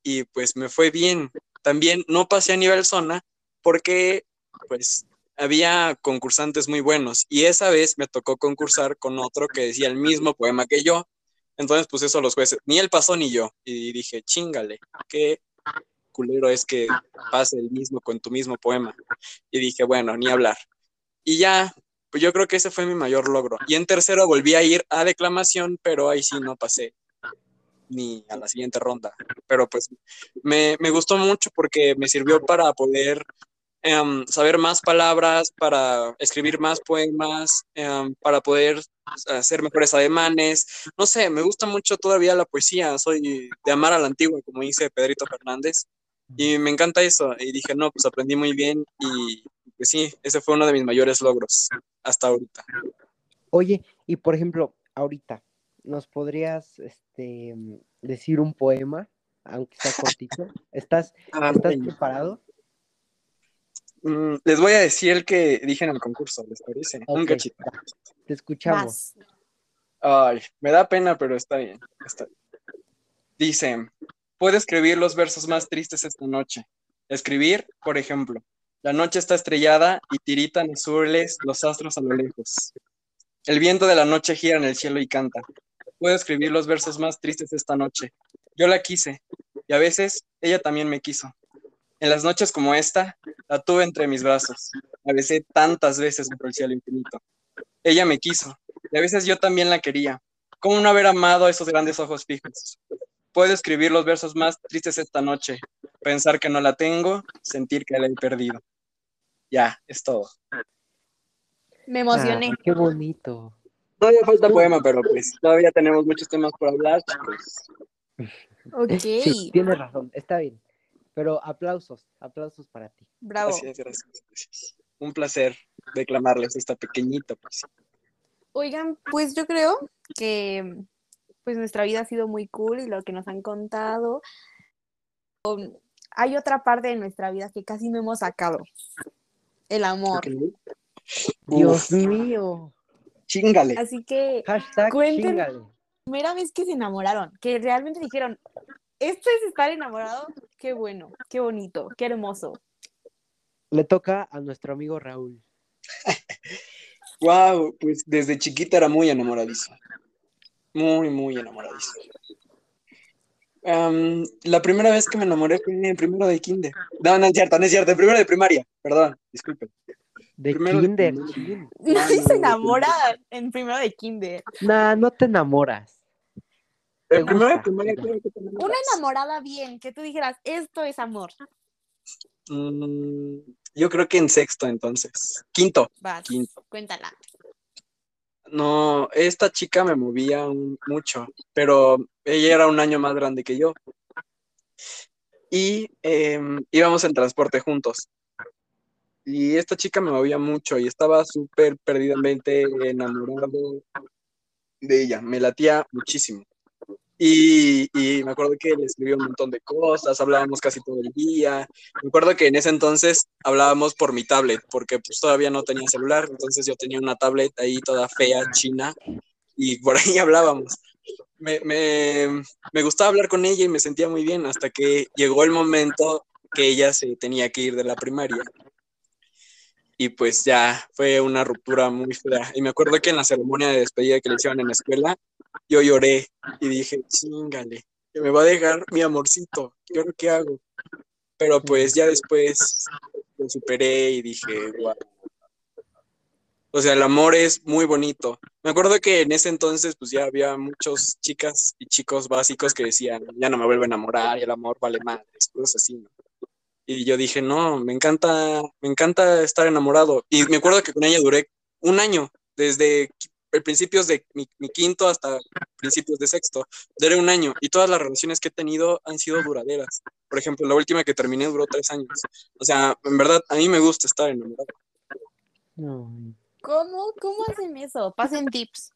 y pues me fue bien. También no pasé a nivel zona porque pues había concursantes muy buenos y esa vez me tocó concursar con otro que decía el mismo poema que yo. Entonces, pues eso los jueces, ni él pasó ni yo. Y dije, chingale, qué culero es que pase el mismo con tu mismo poema. Y dije, bueno, ni hablar. Y ya, pues yo creo que ese fue mi mayor logro. Y en tercero volví a ir a declamación, pero ahí sí no pasé ni a la siguiente ronda. Pero pues me, me gustó mucho porque me sirvió para poder Em, saber más palabras, para escribir más poemas, em, para poder hacer mejores ademanes. No sé, me gusta mucho todavía la poesía, soy de amar a la antigua, como dice Pedrito Fernández, y me encanta eso. Y dije, no, pues aprendí muy bien y pues sí, ese fue uno de mis mayores logros hasta ahorita. Oye, y por ejemplo, ahorita, ¿nos podrías este, decir un poema, aunque sea cortito? ¿Estás, Ah, ¿estás preparado? Mm, les voy a decir el que dije en el concurso, ¿les parece? Un cachito. Te escuchamos. Ay, me da pena, pero está bien, está bien. Dice, puedo escribir los versos más tristes esta noche. Escribir, por ejemplo, la noche está estrellada y tiritan azules los astros a lo lejos. El viento de la noche gira en el cielo y canta. Puedo escribir los versos más tristes esta noche. Yo la quise y a veces ella también me quiso. En las noches como esta, la tuve entre mis brazos. La besé tantas veces por el cielo infinito. Ella me quiso y a veces yo también la quería. ¿Cómo no haber amado a esos grandes ojos fijos? Puedo escribir los versos más tristes esta noche, pensar que no la tengo, sentir que la he perdido. Ya, es todo. Me emocioné. Ah, qué bonito. Todavía falta poema, pero pues todavía tenemos muchos temas por hablar, chicos. Ok. Sí, tienes razón, está bien. Pero aplausos, aplausos para ti. Bravo. Gracias, gracias, gracias. Un placer declamarles esta pequeñita poesía. Oigan, pues yo creo que pues nuestra vida ha sido muy cool y lo que nos han contado. Um, hay otra parte de nuestra vida que casi no hemos sacado. El amor. Dios Uf, mío. Chingale. Así que Hashtag Cuenten- chingale. primera vez que se enamoraron, que realmente dijeron, esto es estar enamorado, qué bueno, qué bonito, qué hermoso. Le toca a nuestro amigo Raúl. Wow, pues desde chiquita era muy enamoradizo. Muy, muy enamoradizo. Am, la primera vez que me enamoré fue en primero de kinder. No, no es cierto, no es cierto, en primero de primaria. Perdón, disculpen. De Primero de kinder. chin. Nadie no, se no, enamora en primero de kinder. Nah, no te enamoras. Una enamorada bien, que tú dijeras, esto es amor. Mm, yo creo que en sexto entonces. Quinto. Vas, Quinto. cuéntala. No, esta chica me movía un- mucho, pero ella era un año más grande que yo. Y em, íbamos en transporte juntos. Y esta chica me movía mucho y estaba súper perdidamente enamorado de ella. Me latía muchísimo. Y, y me acuerdo que le escribía un montón de cosas, hablábamos casi todo el día. Me acuerdo que en ese entonces hablábamos por mi tablet, porque pues todavía no tenía celular, entonces yo tenía una tablet ahí toda fea, china, y por ahí hablábamos. Me, me, me gustaba hablar con ella y me sentía muy bien hasta que llegó el momento que ella se tenía que ir de la primaria. Y pues ya fue una ruptura muy fea. Y me acuerdo que en la ceremonia de despedida que le hicieron en la escuela, yo lloré y dije, chingale, que me va a dejar mi amorcito, ¿yo ahora qué hago? Pero pues ya después lo superé y dije, wow. O sea, el amor es muy bonito. Me acuerdo que en ese entonces pues ya había muchos chicas y chicos básicos que decían, ya no me vuelvo a enamorar y el amor vale madres, cosas así, ¿no? Y yo dije, no, me encanta, me encanta estar enamorado. Y me acuerdo que con ella duré un año, desde principios de mi, mi quinto hasta principios de sexto. Duré un año y todas las relaciones que he tenido han sido duraderas. Por ejemplo, la última que terminé duró tres años. O sea, en verdad, a mí me gusta estar enamorado. No, ¿Cómo? ¿Cómo hacen eso? Pasen tips.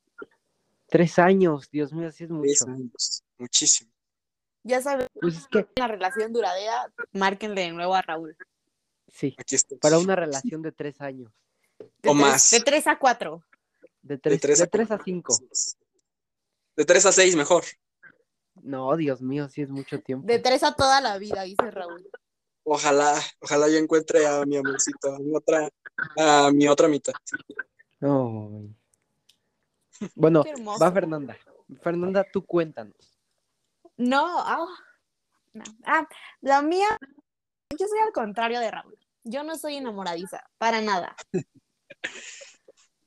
Tres años, Dios mío, así es Tres mucho. años, muchísimo. Ya saben, Pues es que, una relación duradera, márquenle de nuevo a Raúl. sí, Aquí para una relación de tres años, De O tres- más. De 3 a 4. De tres, tres de a tres a cuatro. cinco. De 3 a 6 mejor. No, Dios mío, sí es mucho tiempo. De 3 a toda la vida, dice Raúl. Ojalá, ojalá yo encuentre a mi amorcito, a mi otra, a mi otra mitad. Ay. Bueno, va Fernanda. Fernanda, tú cuéntanos. No, ah, no. Ah, la mía, yo soy al contrario de Raúl. Yo no soy enamoradiza, para nada.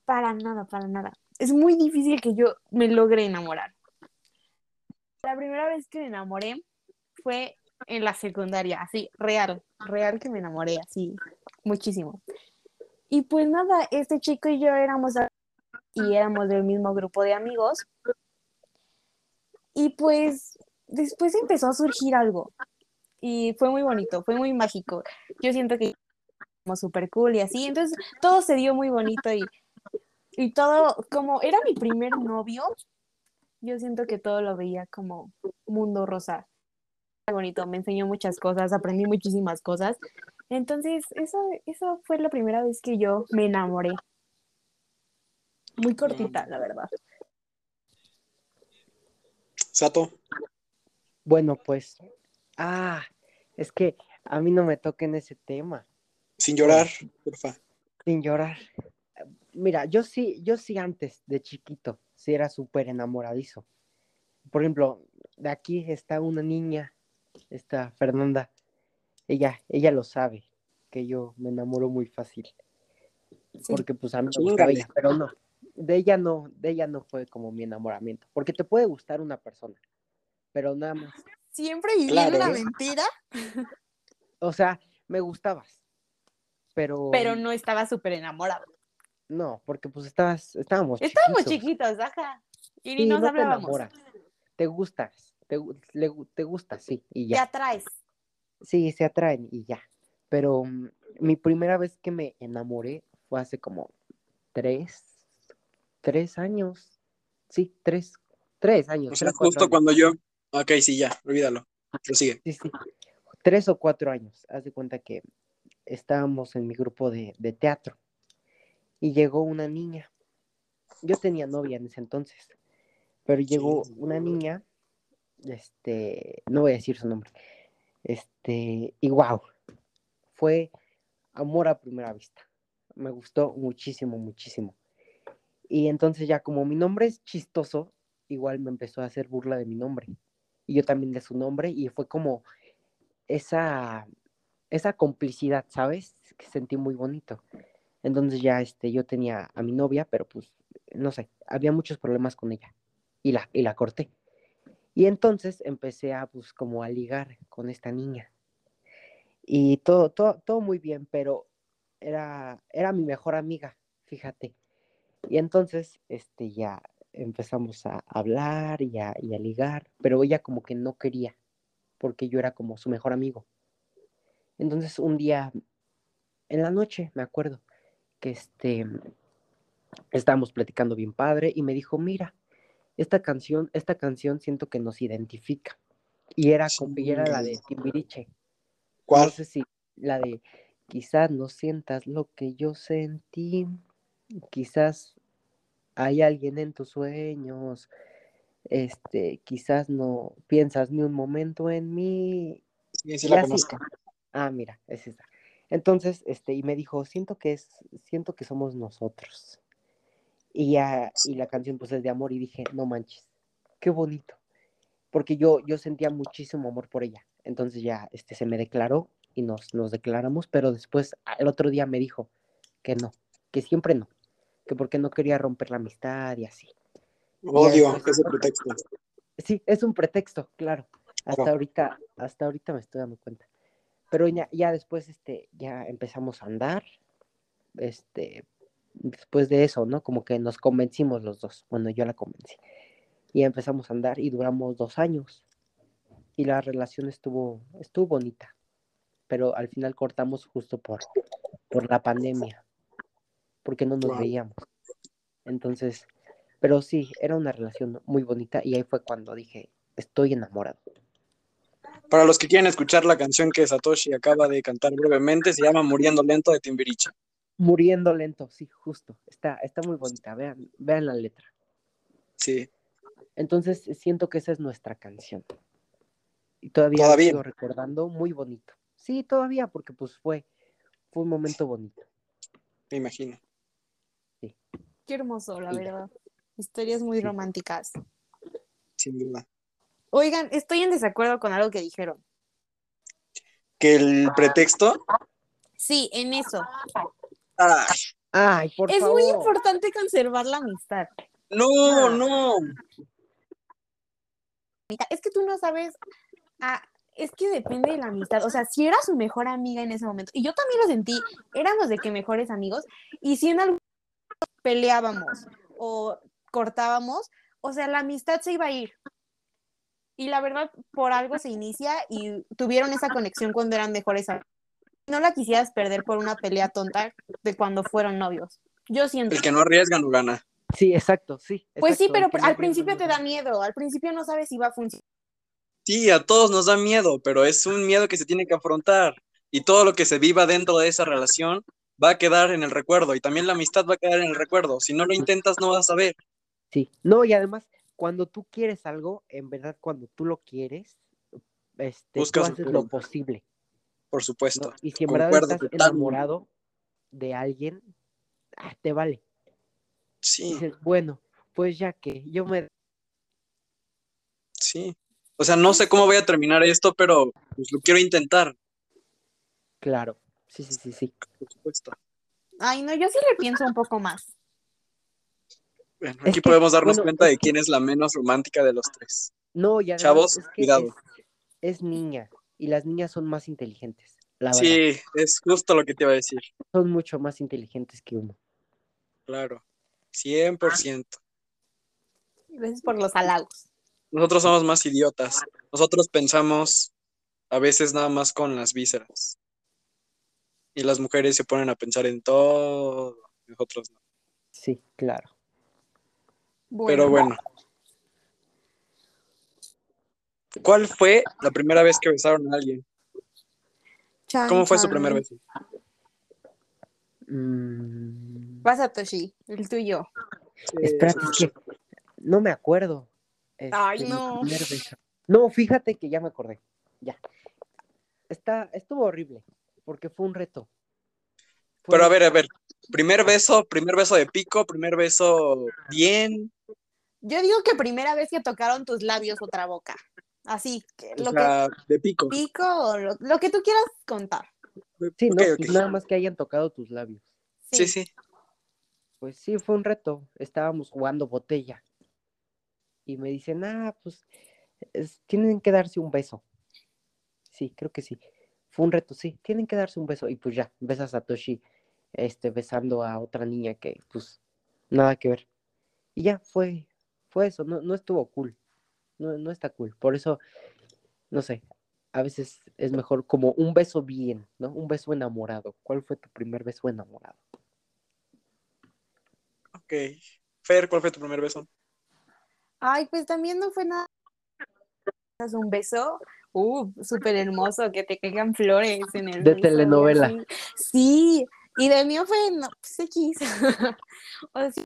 Para nada, para nada. Es muy difícil que yo me logre enamorar. La primera vez que me enamoré fue en la secundaria, así, real, real que me enamoré, así, muchísimo. Y pues nada, este chico y yo éramos y éramos del mismo grupo de amigos. Y pues después empezó a surgir algo. Y fue muy bonito, fue muy mágico. Yo siento que como súper cool y así. Entonces todo se dio muy bonito y, y todo, como era mi primer novio, yo siento que todo lo veía como mundo rosa. Muy bonito, me enseñó muchas cosas, aprendí muchísimas cosas. Entonces, eso, eso fue la primera vez que yo me enamoré. Muy cortita, la verdad. Sato, Bueno, pues, ah, es que a mí no me toquen ese tema, sin llorar, porfa. sin llorar. Mira, yo sí, yo sí antes de chiquito, sí era súper enamoradizo. Por ejemplo, de aquí está una niña, esta Fernanda, ella, ella lo sabe, que yo me enamoro muy fácil. Sí. Porque pues a mí me gustaba ella, pero no, de ella no, de ella no fue como mi enamoramiento, porque te puede gustar una persona, pero nada más. Siempre viviendo Claro. una mentira, O sea, me gustabas, pero pero no estaba súper enamorado. No, porque pues estabas, estábamos Estábamos chiquitos. chiquitos, ajá. Y Sí, ni nos no te hablábamos. enamoras, te gustas, te, le te gusta, sí, y Te ya. atraes. Sí, se atraen y ya. Pero mm, mi primera vez que me enamoré fue hace como tres, tres años. Sí, tres, tres años. O sea, justo años. cuando yo. Ok, sí, ya, olvídalo. Prosigue. Sí, sí. Tres o cuatro años. Haz de cuenta que estábamos en mi grupo de, de teatro y llegó una niña. Yo tenía novia en ese entonces, pero llegó una niña, este, no voy a decir su nombre, este, y wow, fue amor a primera vista. Me gustó muchísimo, muchísimo. Y entonces ya como mi nombre es chistoso, igual me empezó a hacer burla de mi nombre. Y yo también de su nombre, y fue como esa, esa complicidad, ¿sabes? Que sentí muy bonito. Entonces ya este, yo tenía a mi novia, pero pues, no sé, había muchos problemas con ella. Y la, y la corté. Y entonces empecé a, pues, como a ligar con esta niña. Y todo, todo, todo muy bien, pero era, era mi mejor amiga, fíjate. Y entonces, este, ya empezamos a hablar y a, y a ligar, pero ella como que no quería, porque yo era como su mejor amigo. Entonces, un día, en la noche, me acuerdo, que este, estábamos platicando bien padre y me dijo, mira, esta canción, esta canción siento que nos identifica. Y era, como, y era la de Timbiriche. ¿Cuál? No sé si la de quizás no sientas lo que yo sentí, quizás hay alguien en tus sueños, este, quizás no piensas ni un momento en mí. Sí, sí la conozco. Ah, mira, es esa. Entonces, este, y me dijo, siento que es, siento que somos nosotros. Y ya, y la canción pues es de amor y dije, no manches, qué bonito. Porque yo, yo sentía muchísimo amor por ella. Entonces ya, este, se me declaró y nos, nos declaramos, pero después, el otro día me dijo que no, que siempre no, que porque no quería romper la amistad y así. Odio ese pretexto. Sí, es un pretexto, claro. Hasta ahorita, hasta ahorita me estoy dando cuenta. Pero ya, ya después, este, ya empezamos a andar. Este, después de eso, ¿no? Como que nos convencimos los dos. Bueno, yo la convencí. Y empezamos a andar y duramos dos años. Y la relación estuvo, estuvo bonita. Pero al final cortamos justo por, por la pandemia. Porque no nos Wow. veíamos. Entonces, pero sí, era una relación muy bonita y ahí fue cuando dije, estoy enamorado. Para los que quieren escuchar la canción que Satoshi acaba de cantar brevemente, se llama Muriendo Lento de Timbiriche. Muriendo lento, sí, justo. Está, está muy bonita. Vean, vean la letra. Sí. Entonces siento que esa es nuestra canción. Y todavía, Todavía. sigo recordando muy bonito. Sí, todavía, porque pues fue, fue un momento bonito. Me imagino. Qué hermoso, la verdad. Historias muy Sí. románticas. Sin duda. Oigan, estoy en desacuerdo con algo que dijeron. Que el pretexto. Sí, en eso. ¡Ah! Ay, por es favor. muy importante conservar la amistad. No, no. Mira, Es que tú no sabes. ah, es que depende de la amistad. O sea, si era su mejor amiga en ese momento, y yo también lo sentí, éramos de que mejores amigos, y si en algún momento peleábamos o cortábamos, o sea, la amistad se iba a ir. Y la verdad, por algo se inicia y tuvieron esa conexión cuando eran mejores amigos. No la quisieras perder por una pelea tonta de cuando fueron novios. Yo siento. El que no arriesga no gana. Sí, exacto, sí. Pues sí, pero al principio te da miedo. Al principio no sabes si va a funcionar. Sí, a todos nos da miedo, pero es un miedo que se tiene que afrontar. Y todo lo que se viva dentro de esa relación va a quedar en el recuerdo. Y también la amistad va a quedar en el recuerdo. Si no lo intentas, no vas a saber. Sí, no, y además, cuando tú quieres algo, en verdad, cuando tú lo quieres, este, Buscas tú haces lo posible, Por ¿no? supuesto. Y si en verdad estás totalmente. enamorado de alguien, ah, te vale. Sí, Dices, bueno, pues ya que yo me... sí. O sea, no sé cómo voy a terminar esto, pero pues lo quiero intentar, Claro, sí, sí, sí, sí. por supuesto. Ay, no, yo sí repienso un poco más. Bueno, Es aquí que, podemos darnos bueno, cuenta de quién es la menos romántica de los tres. No, y además Chavos, es que cuidado. Es, es niña, y las niñas son más inteligentes, la verdad. Sí, es justo lo que te iba a decir. Son mucho más inteligentes que uno. Claro. 100%. Gracias por los halagos. Nosotros somos más idiotas. Nosotros pensamos a veces nada más con las vísceras. Y las mujeres se ponen a pensar en todo. Nosotros no. Sí, claro. Pero bueno. ¿Cuál fue la primera vez que besaron a alguien? Chan, ¿Cómo fue su primer beso? Mm, Vas a Toshi, el tuyo. espérate, es que no me acuerdo. Ay, Este, no. No, fíjate que ya me acordé. Ya. Está, estuvo horrible, porque fue un reto. Fue- Pero a ver, a ver. Primer beso, primer beso de pico, primer beso bien. Yo digo que primera vez que tocaron tus labios otra boca. Así, que O lo sea, de pico. que pico o lo, lo que tú quieras contar. Sí, no, pues nada más que hayan tocado tus labios. Sí, sí. Pues sí, fue un reto. Estábamos jugando botella. Y me dicen, ah, pues es- tienen que darse un beso. Sí, creo que sí. Fue un reto, sí, tienen que darse un beso. Y pues ya, ves a Satoshi este, besando a otra niña que, pues, nada que ver. Y ya, fue, fue eso, no, no estuvo cool. No, no está cool. Por eso, no sé, a veces es mejor como un beso bien, ¿no? Un beso enamorado. ¿Cuál fue tu primer beso enamorado? Ok. Fer, ¿cuál fue tu primer beso? Ay, pues también no fue nada. Es un beso, uh, súper hermoso, que te caigan flores en el De beso, telenovela. así. Sí, y del mío fue, no, pues X. O sea,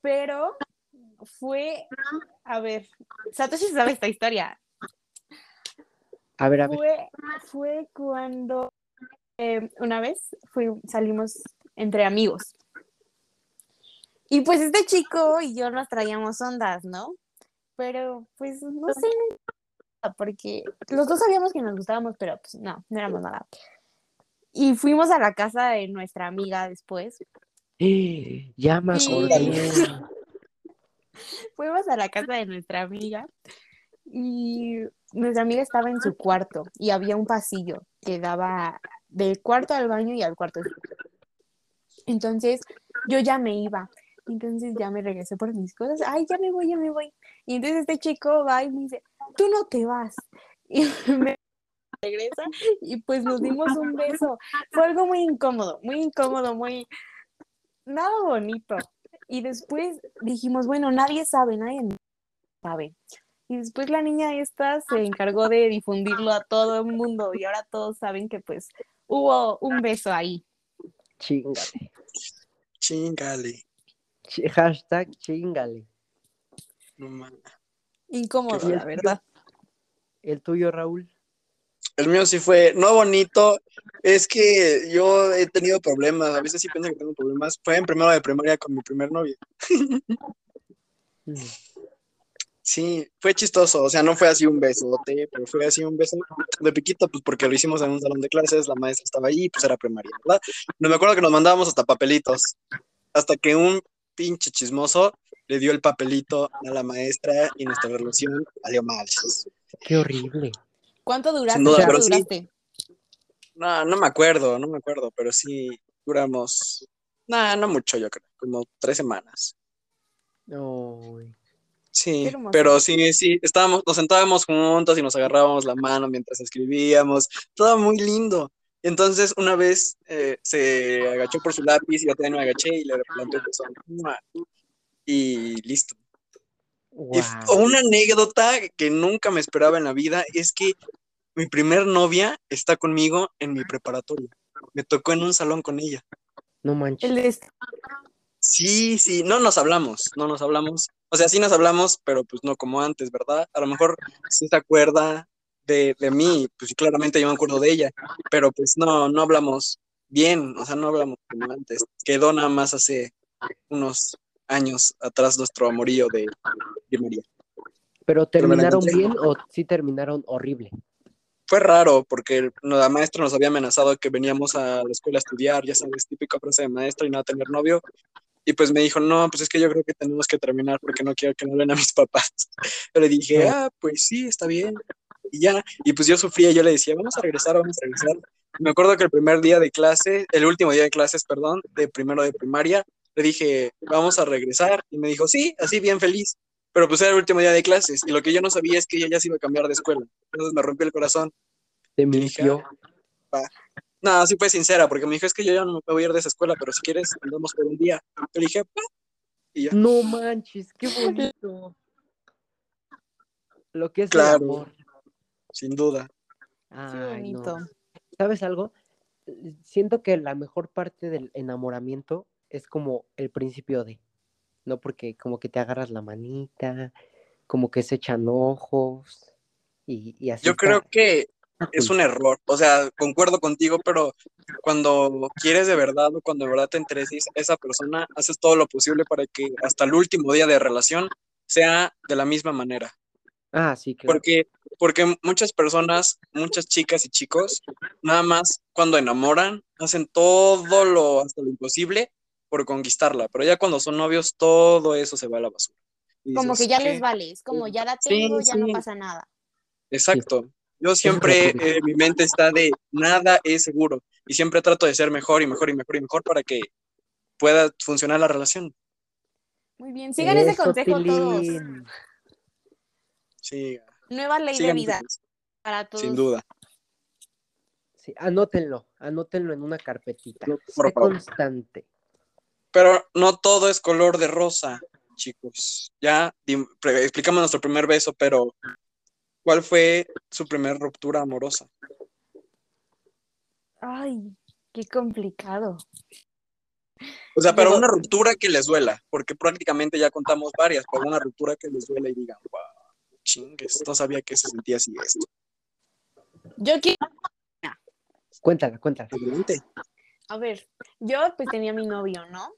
pero fue, a ver, Satoshi sabe esta historia. A ver, a ver. Fue, fue cuando eh, una vez fui- salimos entre amigos. Y pues este chico y yo nos traíamos ondas, ¿no? Pero pues no sé, porque los dos sabíamos que nos gustábamos, pero pues no, no éramos nada. Y fuimos a la casa de nuestra amiga después. Ya me Sí. Fuimos a la casa de nuestra amiga y nuestra amiga estaba en su cuarto y había un pasillo que daba del cuarto al baño y al cuarto. Entonces yo ya me iba. Entonces ya me regresé por mis cosas. Ay, ya me voy, ya me voy. Y entonces este chico va y me dice, tú no te vas. Y me regresa y pues nos dimos un beso. Fue algo muy incómodo, muy incómodo, muy... Nada bonito. Y después dijimos, bueno, nadie sabe, nadie sabe. Y después la niña esta se encargó de difundirlo a todo el mundo y ahora todos saben que pues hubo un beso ahí. Chingale. Chingale. Ch- hashtag chingale. No. Incómodo, ¿Y el la verdad. ¿El tuyo, Raúl? El mío sí fue, no bonito, es que yo he tenido problemas, a veces sí pienso que tengo problemas. Fue en primero de primaria con mi primer novio. Sí, fue chistoso, o sea, no fue así un besote, pero fue así un beso de piquito, pues porque lo hicimos en un salón de clases, la maestra estaba allí, pues era primaria, ¿verdad? No me acuerdo que nos mandábamos hasta papelitos, hasta que un pinche chismoso le dio el papelito a la maestra y nuestra relación salió mal. Qué horrible. ¿Cuánto duraste? Duda, ¿Cuánto sí. No, no me acuerdo, no me acuerdo, pero sí duramos, no, no mucho, yo creo, como tres semanas. Ay. Sí, pero sí, sí, estábamos, nos sentábamos juntos y nos agarrábamos la mano mientras escribíamos, todo muy lindo. Entonces, una vez eh, se agachó por su lápiz y yo también me agaché y le planté beso. ¡Mua! Y listo. Y f- Guau. una anécdota que nunca me esperaba en la vida es que mi primer novia está conmigo en mi preparatoria. Me tocó en un salón con ella. No manches. El de Sí, sí, no nos hablamos, no nos hablamos. O sea, sí nos hablamos, pero pues no como antes, ¿verdad? A lo mejor sí se acuerda de, de mí, pues sí, claramente yo me acuerdo de ella, pero pues no, no hablamos bien, o sea, no hablamos como antes. Quedó nada más hace unos años atrás nuestro amorío de primaria. ¿Pero Pero terminaron bien o sí terminaron horrible? Fue raro porque la maestra nos había amenazado que veníamos a la escuela a estudiar, ya sabes, típica frase de maestra y no a tener novio. Y pues me dijo, no, pues es que yo creo que tenemos que terminar porque no quiero que no hablen a mis papás. Yo le dije, ah, pues sí, está bien. Y ya, y pues yo sufría, yo le decía, vamos a regresar, vamos a regresar. Me acuerdo que el primer día de clase, el último día de clases, perdón, de primero de primaria, le dije, vamos a regresar. Y me dijo, sí, así bien feliz. Pero pues era el último día de clases. Y lo que yo no sabía es que ella ya se iba a cambiar de escuela. Entonces me rompió el corazón. Te mintió. No, sí fue sincera, porque me dijo, es que yo ya no me voy a ir de esa escuela, pero si quieres, andamos por un día. Le dije, "Va". y ya. No manches, qué bonito. Lo que es Claro. el amor. Sin duda. Qué Ay, no. bonito. ¿Sabes algo? Siento que la mejor parte del enamoramiento es como el principio de, ¿no? Porque como que te agarras la manita, como que se echan ojos y, y así. Yo está- creo que es un error. O sea, concuerdo contigo, pero cuando quieres de verdad o cuando de verdad te intereses a esa persona, haces todo lo posible para que hasta el último día de relación sea de la misma manera. Ah, sí, claro. Porque, porque muchas personas, muchas chicas y chicos, nada más cuando enamoran, hacen todo lo, hasta lo imposible por conquistarla. Pero ya cuando son novios, todo eso se va a la basura. Y Como dices, que ya "¿Qué?". les vale, es como ya la Sí, tengo, ya no pasa nada. Exacto. Yo siempre, eh, mi mente está de nada es seguro. Y siempre trato de ser mejor y mejor y mejor y mejor para que pueda funcionar la relación. Muy bien, sigan ese consejo todos. Sí, Nueva ley de vida para todos. sin duda. Sí, anótenlo, anótenlo en una carpetita. No, por Sé favor. constante. Pero no todo es color de rosa, chicos. Ya explicamos nuestro primer beso, pero ¿cuál fue su primer ruptura amorosa? Ay, qué complicado. O sea, pero una ruptura que les duela, porque prácticamente ya contamos varias, pero una ruptura que les duela y digan, wow, chingues, no sabía que se sentía así esto. Yo quiero, Cuéntala, cuéntala. Adelante. A ver, yo pues tenía mi novio, ¿no?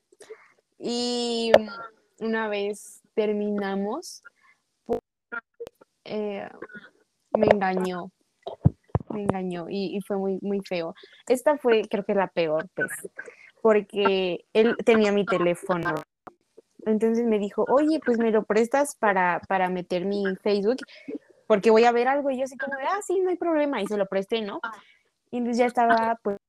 Y una vez terminamos, por- eh, me engañó, me engañó y, fue muy, muy feo. Esta fue, creo que la peor, pues, porque él tenía mi teléfono. Entonces me dijo, oye, pues me lo prestas para, para meter mi Facebook, porque voy a ver algo. Y yo así como ah, sí, no hay problema. Y se lo presté, ¿no? Y entonces ya estaba, pues,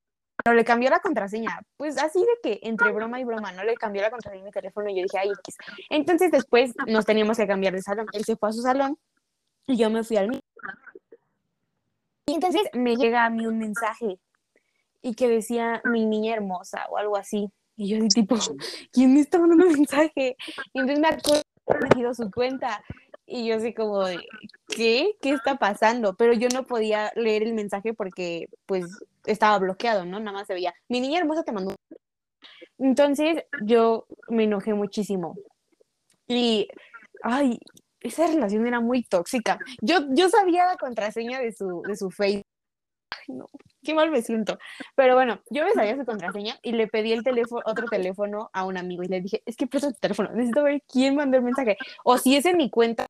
pero le cambió la contraseña. Pues así de que entre broma y broma, ¿no? Le cambió la contraseña de mi teléfono y yo dije, ay, X. Entonces después nos teníamos que cambiar de salón. Él se fue a su salón y yo me fui al mío. Y entonces me llega a mí un mensaje y que decía mi niña hermosa o algo así. Y yo así tipo, ¿quién me está mandando un mensaje? Y entonces me acuerdo que su cuenta Y yo así como ¿qué? ¿Qué está pasando? Pero yo no podía leer el mensaje porque pues estaba bloqueado, ¿no? Nada más se veía, mi niña hermosa te mandó. Entonces yo me enojé muchísimo. Y, ay, esa relación era muy tóxica. Yo, yo sabía la contraseña de su, de su Facebook. Qué mal me siento. Pero bueno, yo me sabía su contraseña y le pedí el teléfono, otro teléfono a un amigo y le dije, es que presta tu teléfono, necesito ver quién mandó el mensaje. O si es en mi cuenta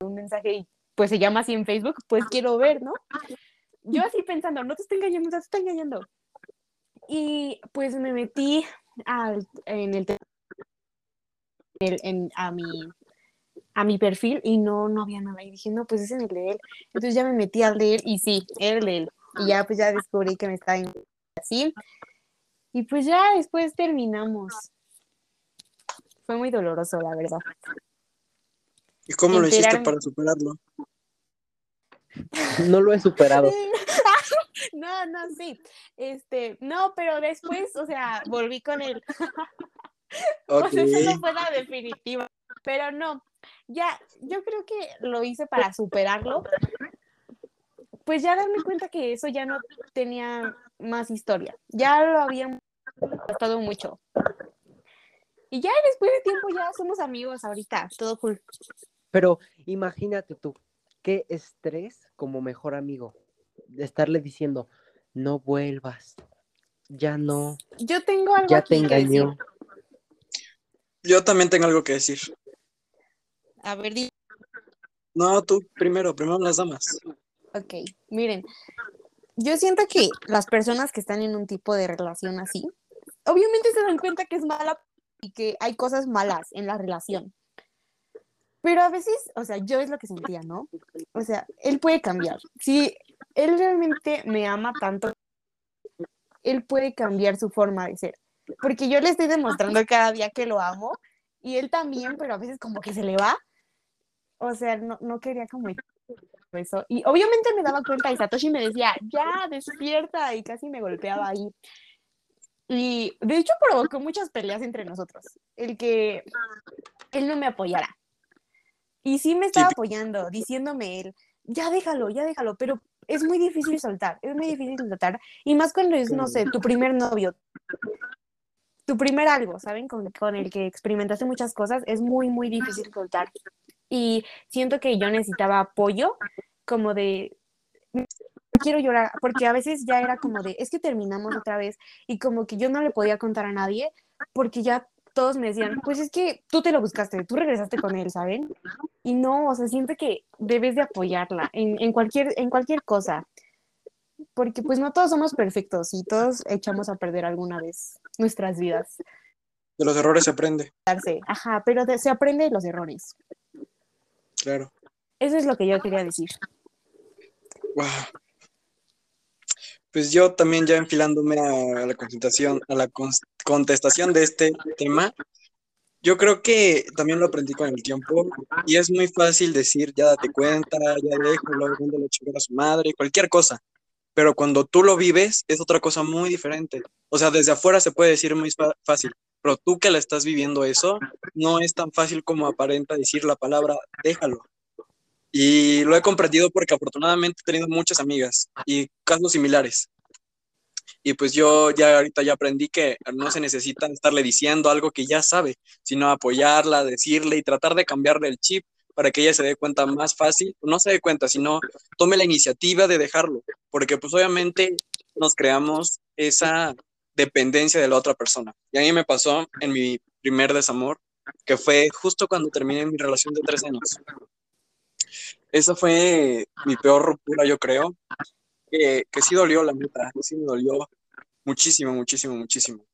un mensaje y pues se llama así en Facebook, pues quiero ver, ¿no? Yo así pensando, no te estoy engañando, no te estoy engañando. Y pues me metí al, en el, en, a mi a mi perfil y no, no había nada. Y dije, no, pues es en el de él. Entonces ya me metí a leer y sí, era el de él. Y ya pues ya descubrí que me estaba en así. Y pues ya después terminamos. Fue muy doloroso, la verdad. ¿Y cómo lo hiciste para superarlo? No lo he superado. no, no, sí. Este, no, pero después, o sea, volví con él. Sea, eso no fue la definitiva. Pero no, ya, yo creo que lo hice para superarlo. Pues ya darme cuenta que eso ya no tenía más historia. Ya lo habían gustado mucho. Y ya después de tiempo ya somos amigos ahorita, todo cool. Pero imagínate tú, qué estrés como mejor amigo de estarle diciendo, no vuelvas, ya no. Yo tengo algo ya te engañó. Yo también tengo algo que decir. A ver, No, tú primero, primero las damas. Ok, miren, yo siento que las personas que están en un tipo de relación así, obviamente se dan cuenta que es mala y que hay cosas malas en la relación. Pero a veces, o sea, yo es lo que sentía, ¿no? O sea, él puede cambiar. Si él realmente me ama tanto, él puede cambiar su forma de ser. Porque yo le estoy demostrando cada día que lo amo y él también, pero a veces como que se le va o sea, no, no quería como eso. Y obviamente me daba cuenta y Satoshi me decía, ya, despierta, y casi me golpeaba ahí. Y de hecho provocó muchas peleas entre nosotros, el que él no me apoyara. Y sí me estaba apoyando, diciéndome él, ya déjalo, ya déjalo, pero es muy difícil soltar, es muy difícil soltar. Y más cuando es, no sé, tu primer novio, tu primer algo, ¿saben? Con, con el que experimentaste muchas cosas, es muy, muy difícil soltar y siento que yo necesitaba apoyo, como de, quiero llorar, porque a veces ya era como de, es que terminamos otra vez y como que yo no le podía contar a nadie porque ya todos me decían, pues es que tú te lo buscaste, tú regresaste con él, ¿saben? Y no, o sea, siento que debes de apoyarla en, en, cualquier, en cualquier cosa, porque pues no todos somos perfectos y todos echamos a perder alguna vez nuestras vidas. De los errores se aprende. Ajá, pero se aprende de los errores. Claro. Eso es lo que yo quería decir. Wow. Pues yo también ya enfilándome a la contestación, a la contestación de este tema, yo creo que también lo aprendí con el tiempo y es muy fácil decir, ya date cuenta, ya déjalo, le chingar a su madre, cualquier cosa. Pero cuando tú lo vives es otra cosa muy diferente. O sea, desde afuera se puede decir muy fácil, pero tú que la estás viviendo eso, no es tan fácil como aparenta decir la palabra déjalo. Y lo he comprendido porque afortunadamente he tenido muchas amigas y casos similares. Y pues yo ya ahorita ya aprendí que no se necesita estarle diciendo algo que ya sabe, sino apoyarla, decirle y tratar de cambiarle el chip para que ella se dé cuenta más fácil, no se dé cuenta, sino tome la iniciativa de dejarlo, porque pues obviamente nos creamos esa dependencia de la otra persona. Y a mí me pasó en mi primer desamor, que fue justo cuando terminé mi relación de tres años. Esa fue mi peor ruptura, yo creo, que, sí dolió, la neta, sí me dolió muchísimo, muchísimo, muchísimo.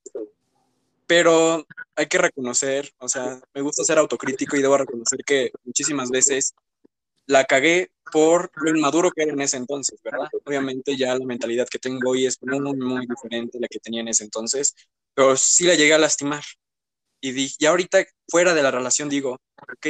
Pero hay que reconocer, o sea, me gusta ser autocrítico y debo reconocer que muchísimas veces la cagué por lo inmaduro que era en ese entonces, ¿verdad? Obviamente ya la mentalidad que tengo hoy es muy, muy diferente a la que tenía en ese entonces, pero sí la llegué a lastimar. Y dije, ya ahorita fuera de la relación digo, ok,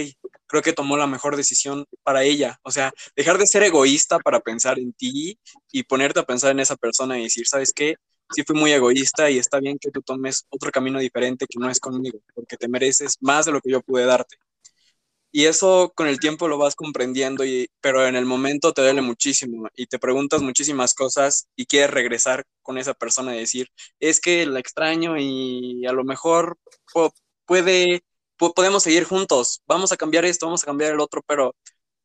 creo que tomó la mejor decisión para ella. O sea, dejar de ser egoísta para pensar en ti y ponerte a pensar en esa persona y decir, ¿sabes qué? Sí fui muy egoísta y está bien que tú tomes otro camino diferente que no es conmigo, porque te mereces más de lo que yo pude darte. Y eso con el tiempo lo vas comprendiendo, y, pero en el momento te duele muchísimo y te preguntas muchísimas cosas y quieres regresar con esa persona y decir, es que la extraño y a lo mejor puede, podemos seguir juntos, vamos a cambiar esto, vamos a cambiar el otro, pero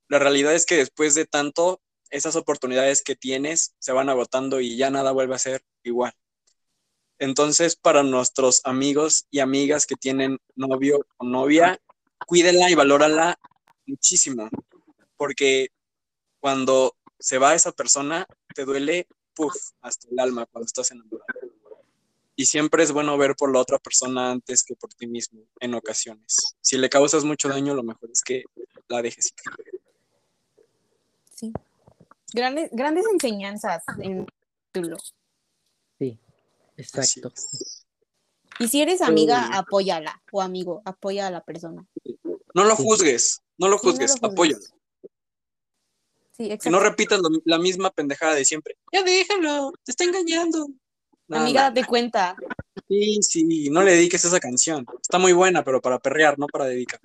la realidad es que después de tanto, esas oportunidades que tienes se van agotando y ya nada vuelve a ser igual. Entonces, para nuestros amigos y amigas que tienen novio o novia, cuídenla y valórala muchísimo, porque cuando se va esa persona, te duele, puff, hasta el alma cuando estás enamorado. Y siempre es bueno ver por la otra persona antes que por ti mismo, en ocasiones. Si le causas mucho daño, lo mejor es que la dejes. Sí. Grandes, grandes enseñanzas en título. Sí, exacto. Y si eres amiga, apóyala, o amigo, apoya a la persona. No lo juzgues, no lo juzgues, apóyalo. Sí, exacto. no repitas la misma pendejada de siempre. Ya déjalo, te está engañando. Amiga, date cuenta. Sí, sí, no le dediques esa canción. Está muy buena, pero para perrear, no para dedicar.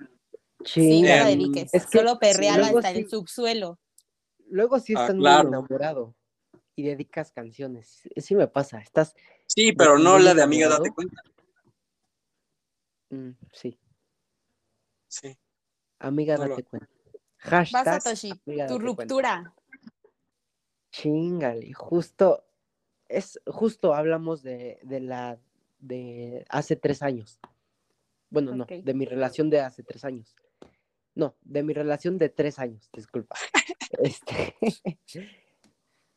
Sí, no la dediques. Solo perrear hasta el subsuelo. Luego sí ah, estás muy enamorado y dedicas canciones. Sí me pasa, estás... Sí, pero no la de amiga, date cuenta. Mm, sí. Sí. Amiga, date cuenta. Hashtag, Vas Toshi, tu ruptura. Chingale, justo, es, justo hablamos de, de la, de hace tres años. Bueno, no, de mi relación de hace tres años. No, de mi relación de tres años, disculpa. este,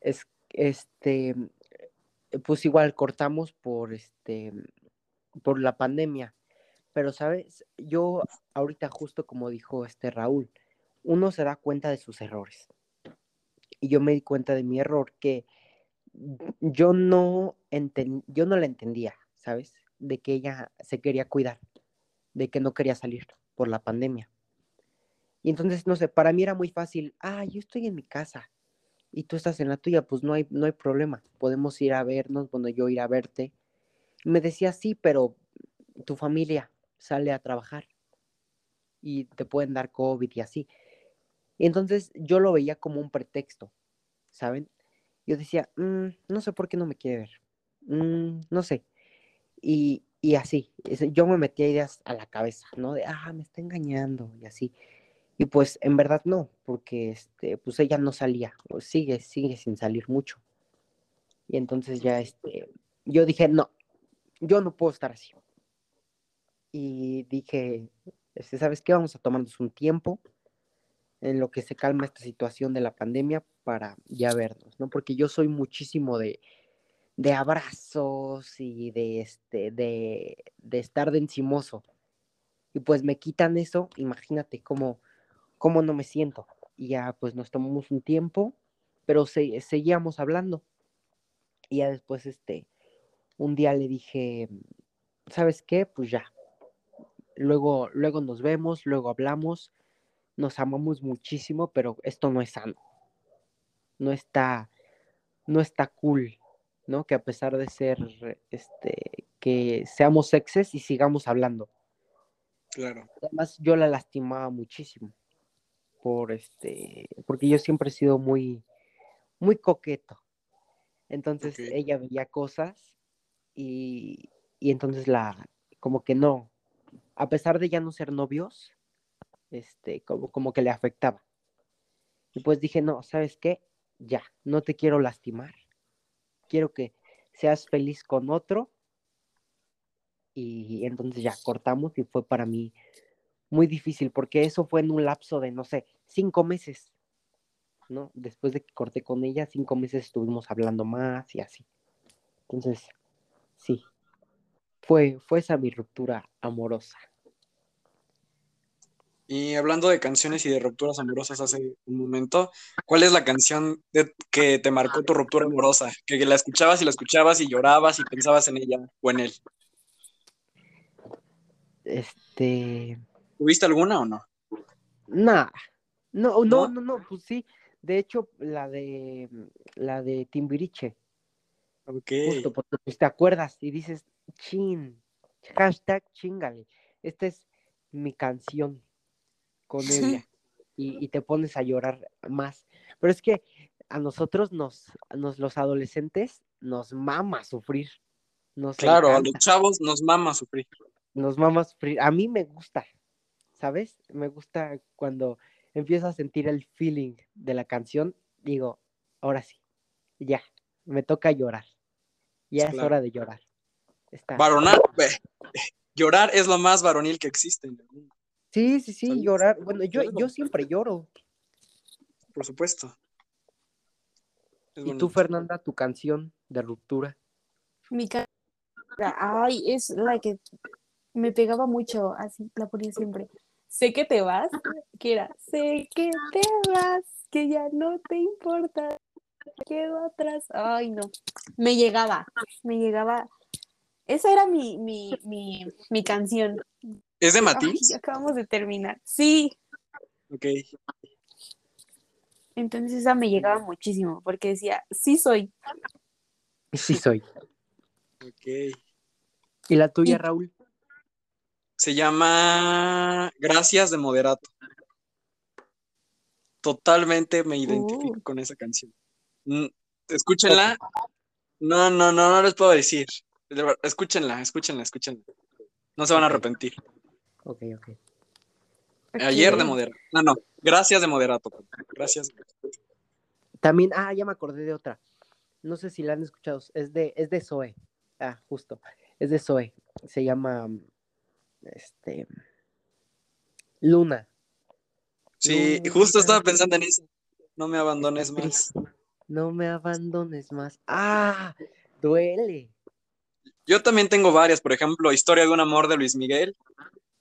es, este, pues igual cortamos por este, por la pandemia. Pero, ¿sabes? Yo ahorita justo como dijo este Raúl, uno se da cuenta de sus errores. Y yo me di cuenta de mi error que yo no yo no la entendía, ¿sabes? De que ella se quería cuidar, de que no quería salir por la pandemia. Y entonces, no sé, para mí era muy fácil, ah, yo estoy en mi casa y tú estás en la tuya, pues no hay, no hay problema, podemos ir a vernos, bueno, yo ir a verte. Me decía, sí, pero tu familia, sale a trabajar y te pueden dar COVID y así. Y entonces yo lo veía como un pretexto, ¿saben? Yo decía, mm, no sé por qué no me quiere ver, mm, no sé. Y, y así, yo me metía ideas a la cabeza, ¿no? De, ah, me está engañando y así. Y pues en verdad no, porque este, pues ella no salía, pues sigue, sigue sin salir mucho. Y entonces ya este, yo dije, no, yo no puedo estar así y dije, este, ¿sabes qué? Vamos a tomarnos un tiempo en lo que se calma esta situación de la pandemia para ya vernos, ¿no? Porque yo soy muchísimo de, de abrazos y de, este, de, de estar de encimoso. Y pues me quitan eso, imagínate cómo, cómo no me siento. Y ya pues nos tomamos un tiempo, pero seguíamos hablando. Y ya después, este, un día le dije, ¿sabes qué? Pues ya, luego, luego nos vemos, luego hablamos, nos amamos muchísimo, pero esto no es sano. No está, no está cool, ¿no? Que a pesar de ser, este, que seamos exes y sigamos hablando. Claro. Además, yo la lastimaba muchísimo. Por este, porque yo siempre he sido muy, muy coqueto. Entonces ella veía cosas y, y entonces la, como que no, a pesar de ya no ser novios, este, como, como que le afectaba. Y pues dije, no, ¿sabes qué? Ya, no te quiero lastimar. Quiero que seas feliz con otro. Y entonces ya cortamos y fue para mí muy difícil porque eso fue en un lapso de, no sé, cinco meses, ¿no? Después de que corté con ella, cinco meses estuvimos hablando más y así. Entonces, sí, fue, fue esa mi ruptura amorosa. Y hablando de canciones y de rupturas amorosas hace un momento, ¿cuál es la canción que te marcó tu ruptura amorosa? Que, la escuchabas y la escuchabas y llorabas y pensabas en ella o en él. Este. ¿Tuviste alguna o no? Nah. No, no, no, no, pues sí. De hecho, la de la de Timbiriche. Ok. Justo porque pues, te acuerdas y dices, chin, hashtag chingale. Esta es mi canción. con ella y, y te pones a llorar más. Pero es que a nosotros nos, nos los adolescentes nos mama sufrir. Nos Claro, a los chavos nos mama sufrir. nos mama sufrir. A mí me gusta, ¿sabes? Me gusta cuando empiezo a sentir el feeling de la canción, digo, ahora sí, ya, me toca llorar. Ya es hora de llorar. Está. Varonal, ve, llorar es lo más varonil que existe en el mundo, Sí, sí, sí, llorar. Bueno, yo, yo siempre lloro. por supuesto. Es ¿Y tú. Fernanda, tu canción de ruptura? Mi cara, ay, es la que me pegaba mucho, así la ponía siempre. Sé que te vas, que era, sé que te vas, que ya no te importa, quedo atrás. Ay, no, me llegaba, me llegaba. Esa era mi, mi, mi, mi canción. ¿Es de Ay, Matiz? acabamos de terminar. Sí, Ok. entonces esa me llegaba muchísimo, porque decía, sí soy. Sí soy. Ok. ¿Y la tuya, Y- Raúl? Se llama Gracias de Moderato. Totalmente me identifico Uh. con esa canción. Mm, Escúchenla. No, no, no, no les puedo decir. Escúchenla, escúchenla, escúchenla. No se van a arrepentir. Ok, ok. Ayer de. Moderato. No, no. Gracias de Moderato. Gracias. También, ah, ya me acordé de otra. No sé si la han escuchado. Es de, es de Zoe. Ah, justo. Es de Zoe. Se llama este Luna. Sí, No, justo estaba pensando en eso. No me abandones más. No me abandones más. Ah, duele. Yo también tengo varias, por ejemplo, Historia de un amor de Luis Miguel.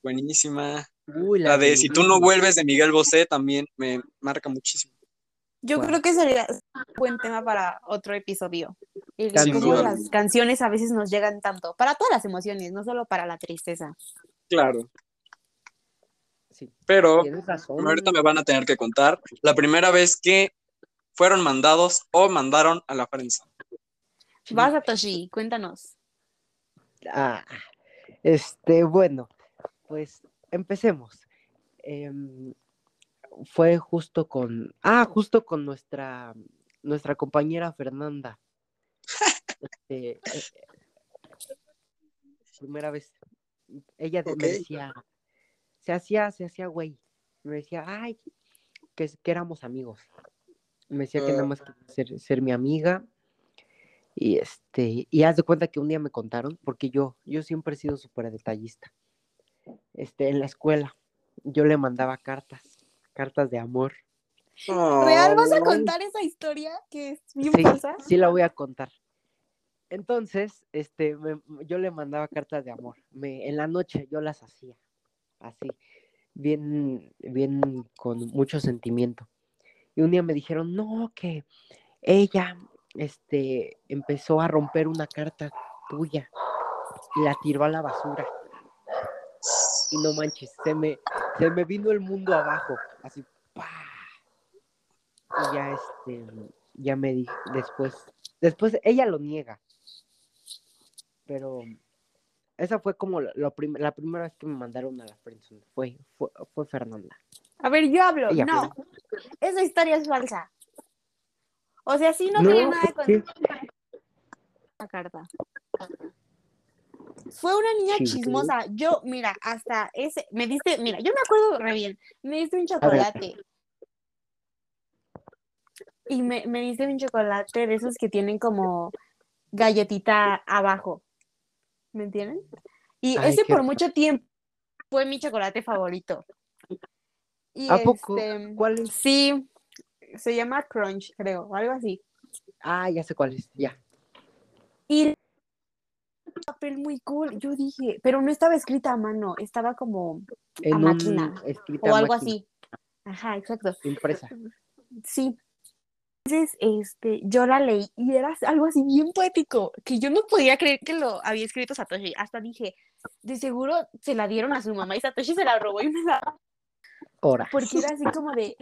Buenísima. Uy, La de Si tú no Luna. vuelves de Miguel Bosé también me marca muchísimo. Yo creo que sería un buen tema para otro episodio. El cómo las canciones a veces nos llegan tanto, para todas las emociones, no solo para la tristeza. Claro. Sí, Pero razón. ahorita me van a tener que contar la primera vez que fueron mandados o mandaron a la prensa. Vas a Toshi, cuéntanos. Ah, este, bueno, pues empecemos. Em, fue justo con, ah, justo con nuestra, nuestra compañera Fernanda. Este, eh, primera vez, ella me decía, se hacía, se hacía güey, me decía, ay, que, que éramos amigos. Me decía que nada Ah. más quería ser, ser mi amiga. Y este, y haz de cuenta que un día me contaron, porque yo, yo siempre he sido súper detallista. Este, en la escuela, yo le mandaba cartas, cartas de amor. ¿Real vas a contar esa historia que es bien Sí, falsa? sí la voy a contar. Entonces, este, yo le mandaba cartas de amor. Me, en la noche yo las hacía, así, bien, bien, con mucho sentimiento. Y un día me dijeron, no, que ella, este, empezó a romper una carta tuya y la tiró a la basura. Y no manches, se me, se me vino el mundo abajo, así, ¡pa! Y ya, este, ya me dije, después, después ella lo niega. Pero esa fue como lo, prim- la primera vez que me mandaron a la friendzone, fue, fue, fue Fernanda. A ver, yo hablo. Ella, no, esa historia es falsa. O sea, sí no, No, tenía nada ¿por con qué? la carta. Fue una niña Sí. chismosa. Yo, mira, hasta ese, me diste, mira, yo me acuerdo re bien, me diste un chocolate. Y me, me diste un chocolate de esos que tienen como galletita abajo. ¿Me entienden? Y Ay, ese por rico. mucho tiempo fue mi chocolate favorito. Y ¿A poco? este, ¿Cuál es? Sí, se llama Crunch, creo, o algo así. Ah, ya sé cuál es, ya. Y un papel muy cool. Yo dije, pero no estaba escrita a mano, estaba como En a máquina o algo máquina, así. Ajá, exacto. Impresa. Sí. Entonces, este, yo la leí y era algo así bien poético, que yo no podía creer que lo había escrito Satoshi. Hasta dije, de seguro se la dieron a su mamá y Satoshi se la robó y me la... Ahora. Porque era así como de,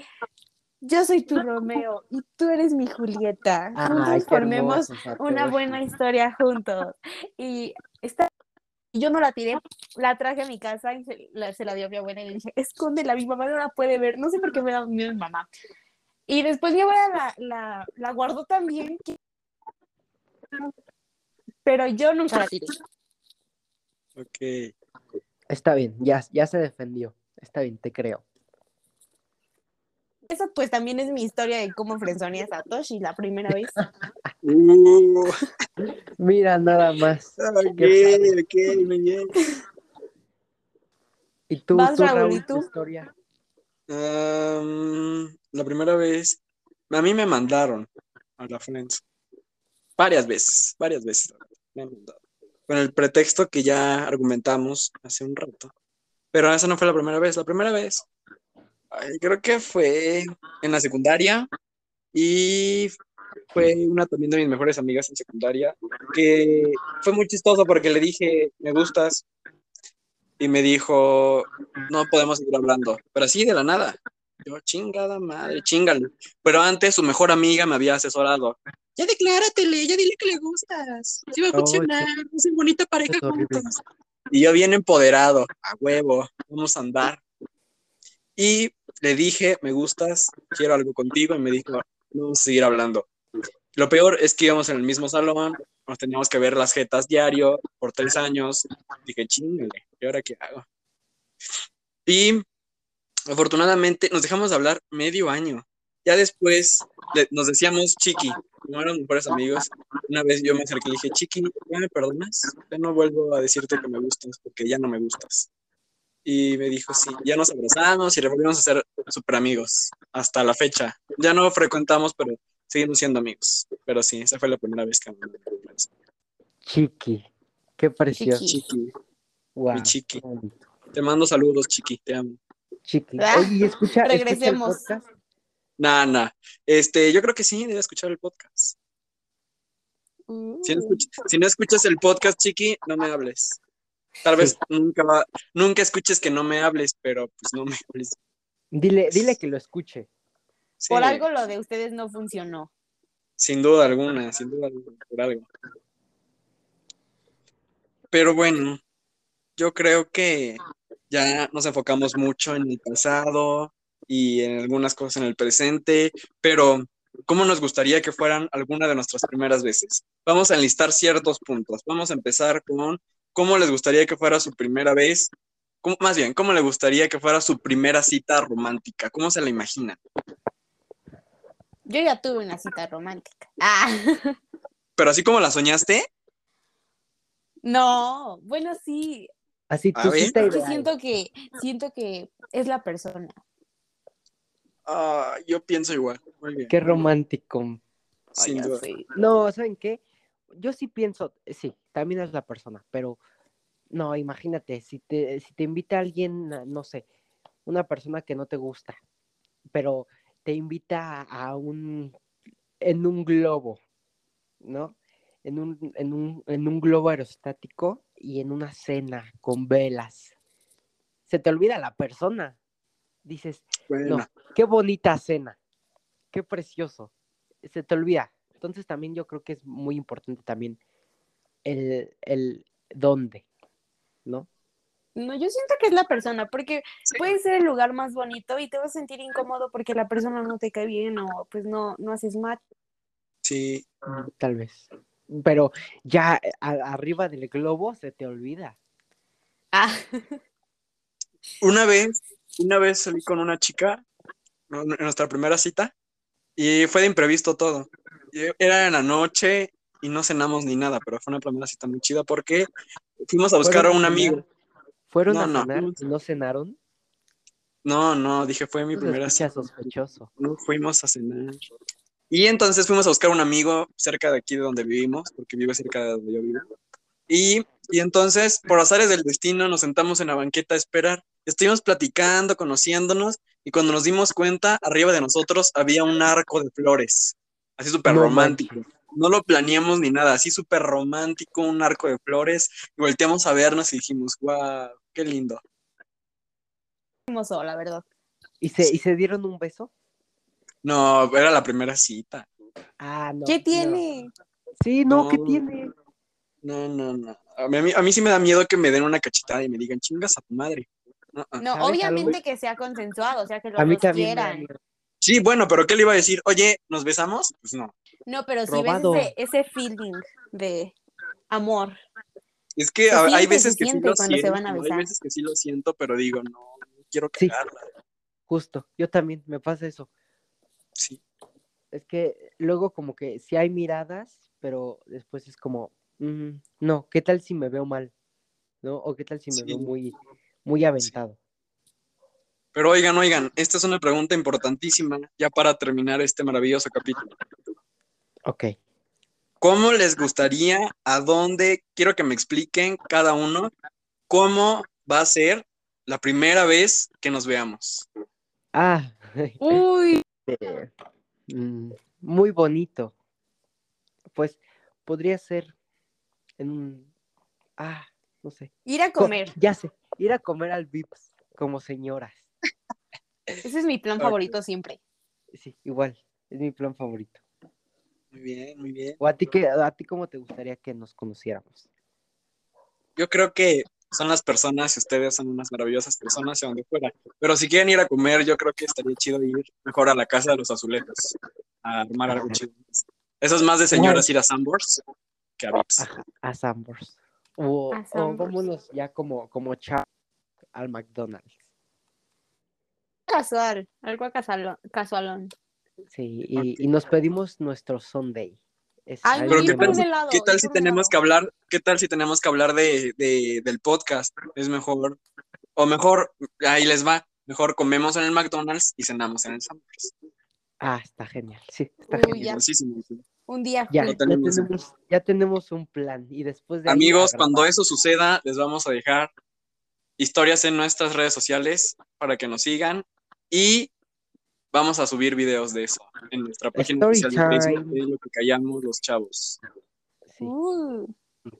yo soy tu Romeo y tú eres mi Julieta. Ay, Juntos formemos hermoso, una buena historia juntos. Y está Y yo no la tiré, la traje a mi casa y se la, se la dio a mi abuela y le dije, escóndela, mi mamá no la puede ver. No sé por qué me da miedo mi mamá. Y después mi abuela la, la, la guardó también. Pero yo nunca la tiré. Ok. Está bien, ya, ya se defendió. Está bien, te creo. Eso pues también es mi historia de cómo frenzoné a Satoshi la primera vez. Uh, Mira, nada más. ok, ok, muy bien. ¿Y tú, Vas, tú, Raúl, Raúl, ¿y tu tú? historia? Am, la primera vez, a mí me mandaron a la Friends. Varias veces, varias veces me han mandado. Con el pretexto que ya argumentamos hace un rato. Pero esa no fue la primera vez. La primera vez, creo que fue en la secundaria y fue una también de mis mejores amigas en secundaria, que fue muy chistoso porque le dije, me gustas, y me dijo, no podemos seguir hablando, pero así de la nada. Yo, chingada madre, chingale. Pero antes su mejor amiga me había asesorado. Ya decláratele, ya dile que le gustas. Sí va a Oh, funcionar, es una bonita pareja juntos. Y yo bien empoderado, a huevo, vamos a andar. Y le dije, me gustas, quiero algo contigo, y me dijo, vamos a seguir hablando. Lo peor es que íbamos en el mismo salón, nos teníamos que ver las jetas diario por tres años. Dije, chingale, ¿y ahora qué hago? Y afortunadamente nos dejamos de hablar medio año. Ya después le- nos decíamos chiqui, como éramos mejores amigos. Una vez yo me acerqué y le dije, chiqui, ¿ya me perdonas? Ya no vuelvo a decirte que me gustas porque ya no me gustas. Y me dijo, sí, ya nos abrazamos y volvimos a ser súper amigos hasta la fecha. Ya no frecuentamos, pero seguimos siendo amigos. Pero sí, esa fue la primera vez que me Chiqui. Qué precioso. Chiqui. Chiqui, Guau, mi chiqui. te mando saludos, chiqui, te amo. Chiqui. Ah, Oye, ¿y escucha, escucha el regresemos. podcast? Nah, nah. Este, yo creo que sí, debe escuchar el podcast. Uh, Si no, si no escuchas el podcast, chiqui, no me hables. Tal vez Sí. nunca va- nunca escuches que no me hables, pero pues no me hables. Dile, dile que lo escuche. Sí, Por algo lo de ustedes no funcionó. Sin duda alguna, sin duda alguna, por algo. Pero bueno, yo creo que ya nos enfocamos mucho en el pasado y en algunas cosas en el presente, pero ¿cómo nos gustaría que fueran alguna de nuestras primeras veces? Vamos a enlistar ciertos puntos. Vamos a empezar con cómo les gustaría que fuera su primera vez, cómo- más bien, cómo les gustaría que fuera su primera cita romántica, ¿cómo se la imaginan? Yo ya tuve una cita romántica. Ah, Pero así como la soñaste, no, bueno, sí. Así ideal. siento que, siento que es la persona. ah, yo pienso igual. Muy bien. Qué romántico. Sin duda. No, ¿saben qué? Yo sí pienso, sí, también es la persona, pero no, imagínate, si te, si te invita alguien, no sé, una persona que no te gusta, pero te invita a un, en un globo, ¿no? En un, en un, en un globo aerostático y en una cena con velas. Se te olvida la persona. Dices, Bueno, no, qué bonita cena, qué precioso. Se te olvida. Entonces también yo creo que es muy importante también el, el dónde, ¿no? No, yo siento que es la persona, porque Sí. puede ser el lugar más bonito y te vas a sentir incómodo porque la persona no te cae bien o pues no, no haces match. sí, Tal vez. Pero ya eh, a- arriba del globo se te olvida. Ah, Una vez, una vez salí con una chica en nuestra primera cita y fue de imprevisto todo. Era en la noche y no cenamos ni nada, pero fue una primera cita muy chida porque fuimos a buscar a ¿Fueron un amigo. ¿Fueron No, a no, cenar y no cenaron? No, no, dije, fue mi primera cita. sospechoso. No fuimos a cenar. Y entonces fuimos a buscar un amigo cerca de aquí de donde vivimos, porque vive cerca de donde yo vivo. Y, y entonces, por azares del destino, nos sentamos en la banqueta a esperar. Estuvimos platicando, conociéndonos, y cuando nos dimos cuenta, arriba de nosotros había un arco de flores, así súper No romántico. No lo planeamos ni nada, así súper romántico, un arco de flores, y volteamos a vernos y dijimos, wow, qué lindo. hermoso, la verdad. ¿Y se, ¿Y se dieron un beso? No, era la primera cita. Ah, no. ¿Qué no. tiene? Sí, no, ¿qué No. tiene? No, no, no. A mí, a mí sí me da miedo que me den una cachetada y me digan, chingas a tu madre. No, ¿Sabes obviamente que sea consensuado, o sea, que los A mí dos quieran. Sí, bueno, pero ¿qué le iba a decir? Oye, ¿nos besamos? Pues no. No, pero si Robado. ves ese, ese feeling de amor. Es que hay veces que sí lo cuando se siento, van a hay veces que sí lo siento, pero digo, no, no quiero Sí. cagarla. Justo, yo también me pasa eso. Es que luego como que sí hay miradas, pero después es como, mm, no, ¿qué tal si me veo mal? ¿No? O qué tal si me Sí. veo muy, muy aventado. Pero oigan, oigan, esta es una pregunta importantísima ya para terminar este maravilloso capítulo. Ok. ¿Cómo les gustaría, a dónde, quiero que me expliquen cada uno, cómo va a ser la primera vez que nos veamos? Ah, Uy, muy bonito. Pues podría ser en un, ah, no sé. ir a Co- comer. Ya sé, ir a comer al Vips como señoras. Ese es mi plan favorito siempre. Sí, igual, es mi plan favorito. Muy bien, muy bien. ¿O a ti, qué, a ti cómo te gustaría que nos conociéramos? Yo creo que son las personas y ustedes son unas maravillosas personas y a donde fuera. Pero si quieren ir a comer, yo creo que estaría chido ir mejor a la casa de los azulejos, a armar algo chido. Eso es más de señoras ir a Sambors que a Vips. Ajá, a Sambors. O, A o vámonos ya como, como chavos al McDonald's. Casual, algo casualón. casualón. Sí, y, y nos pedimos nuestro Sunday. Ay, Pero ¿qué tal, helado, ¿qué tal si tenemos helado. que hablar, qué tal si tenemos que hablar de, de- del podcast? Es mejor, o mejor, ahí les va, mejor comemos en el McDonald's y cenamos en el Sambors. Ah, está genial, sí, está Uy, genial. Un día Ya, ya tenemos ya tenemos un plan y después de Amigos, cuando eso suceda, les vamos a dejar historias en nuestras redes sociales para que nos sigan y vamos a subir videos de eso en nuestra página Story oficial de Facebook de lo que callamos los chavos. Sí, Uh,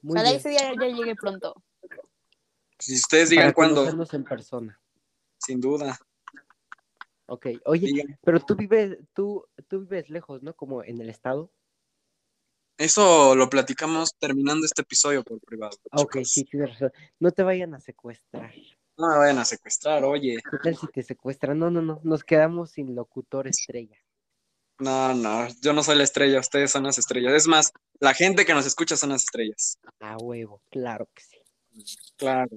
muy ojalá bien. ese día ya llegue pronto. Si ustedes digan Para cuándo, en persona. sin duda. Ok, oye, digan. pero tú vives, tú, tú vives lejos, ¿no? Como en el estado. Eso lo platicamos terminando este episodio por privado. Ok, chicos. sí, tienes razón. No te vayan a secuestrar. No me vayan a secuestrar, oye. ¿Qué tal si te secuestran? No, no, no, nos quedamos sin locutor estrella. No, no, yo no soy la estrella, ustedes son las estrellas. Es más, la gente que nos escucha son las estrellas. A huevo, claro que sí. Claro.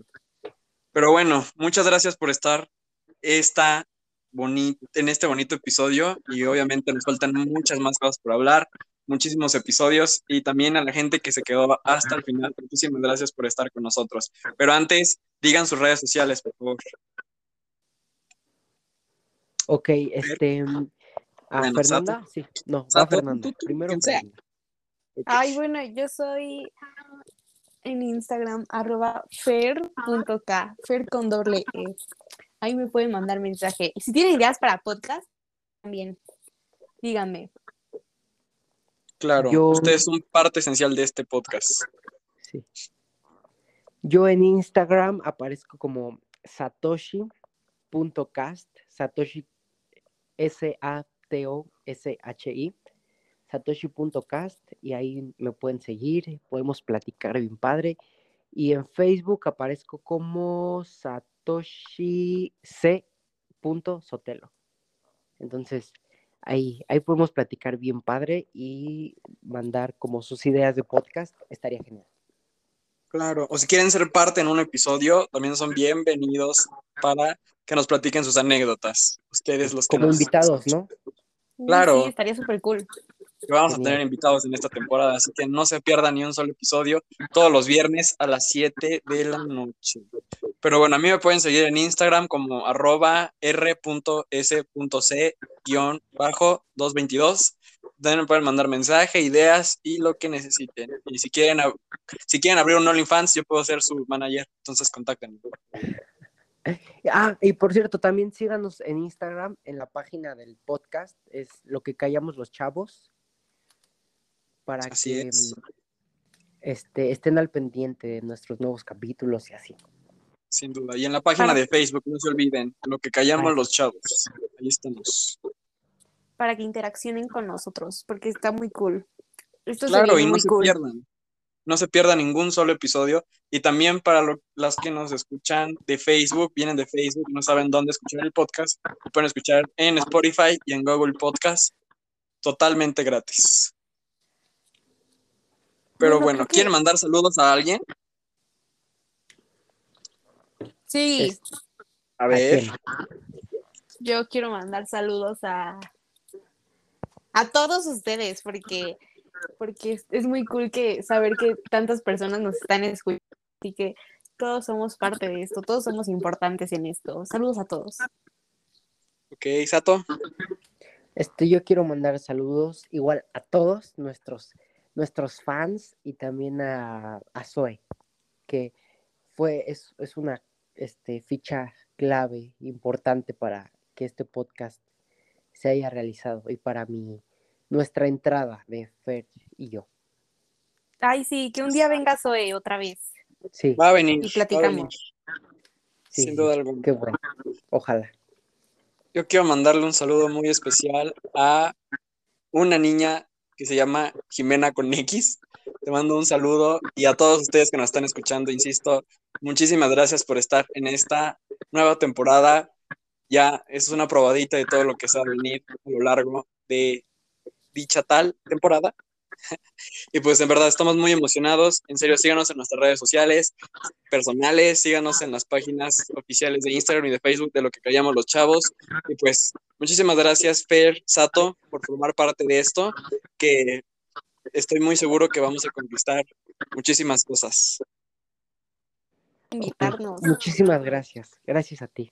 Pero bueno, muchas gracias por estar esta en este bonito episodio y obviamente nos faltan muchas más cosas por hablar, muchísimos episodios y también a la gente que se quedó hasta el final, muchísimas gracias por estar con nosotros. Pero antes, digan sus redes sociales, por favor. Ok, este. ¿A Bueno, Fernanda? Sí, no, va Sato, Fernanda. tú, tú, Primero quien sea. Fernanda. Ay, bueno, yo soy en Instagram, arroba fer.k, fer con doble E. Ahí me pueden mandar mensaje. Y si tienen ideas para podcast, también díganme. Claro, Yo- ustedes son parte esencial de este podcast. Sí. Yo en Instagram aparezco como satoshi.cast, satoshi S-A-T-O-S-H-I, satoshi.cast, y ahí me pueden seguir, podemos platicar bien padre. Y en Facebook aparezco como satoshi C.sotelo. Entonces, ahí, ahí podemos platicar bien padre y mandar como sus ideas de podcast, estaría genial. Claro, o si quieren ser parte en un episodio, también son bienvenidos para que nos platiquen sus anécdotas. Ustedes los que Como nos invitados. ¿no? Claro. Sí, estaría súper cool. Que vamos a tener invitados en esta temporada, así que no se pierdan ni un solo episodio todos los viernes a las 7 de la noche. Pero bueno, a mí me pueden seguir en Instagram como arroba r.s.c-222. También me pueden mandar mensaje, ideas y lo que necesiten. Y si quieren, si quieren abrir un OnlyFans, yo puedo ser su manager, entonces contáctenme. Ah, y por cierto, también síganos en Instagram, en la página del podcast, es lo que callamos los chavos, para Así que es. este, estén al pendiente de nuestros nuevos capítulos y así. Sin duda. Y en la página Para- de Facebook, no se olviden, lo que callamos Ay. los chavos. Ahí estamos. Para que interaccionen con nosotros, porque está muy cool. Esto Claro, y no muy se cool. pierdan. no se pierda ningún solo episodio. Y también para las que nos escuchan de Facebook, vienen de Facebook, no saben dónde escuchar el podcast, lo pueden escuchar en Spotify y en Google Podcast totalmente gratis. Pero bueno, ¿quieren mandar saludos a alguien? Sí. A ver. Yo quiero mandar saludos a a todos ustedes porque porque es, muy cool que saber que tantas personas nos están escuchando y que todos somos parte de esto, todos somos importantes en esto. Saludos a todos. Ok, Sato. Este, yo quiero mandar saludos igual a todos nuestros, nuestros fans y también a, a Zoe, que fue, es, es una este, ficha clave, importante para que este podcast se haya realizado y para mi, nuestra entrada de Fer y yo. Ay, sí, que un día venga Zoe otra vez. Sí. Va a venir. Y platicamos. Sin duda alguna. Qué bueno. Ojalá. Yo quiero mandarle un saludo muy especial a una niña que se llama Jimena con X. Te mando un saludo y a todos ustedes que nos están escuchando, insisto, muchísimas gracias por estar en esta nueva temporada. Ya es una probadita de todo lo que se va a venir a lo largo de dicha tal temporada. y pues en verdad estamos muy emocionados. En serio, síganos en nuestras redes sociales personales, síganos en las páginas oficiales de Instagram y de Facebook de lo que callamos los chavos. Y pues muchísimas gracias, Fer, Sato, por formar parte de esto, que estoy muy seguro que vamos a conquistar muchísimas cosas. Invitarnos. Muchísimas gracias. Gracias a ti.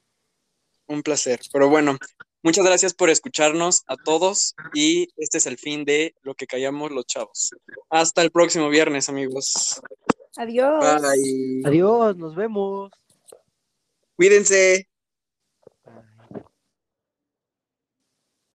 Un placer. Pero bueno, Muchas gracias por escucharnos a todos y este es el fin de lo que callamos los chavos. Hasta el próximo viernes, amigos. Adiós. Bye. Adiós, nos vemos. Cuídense.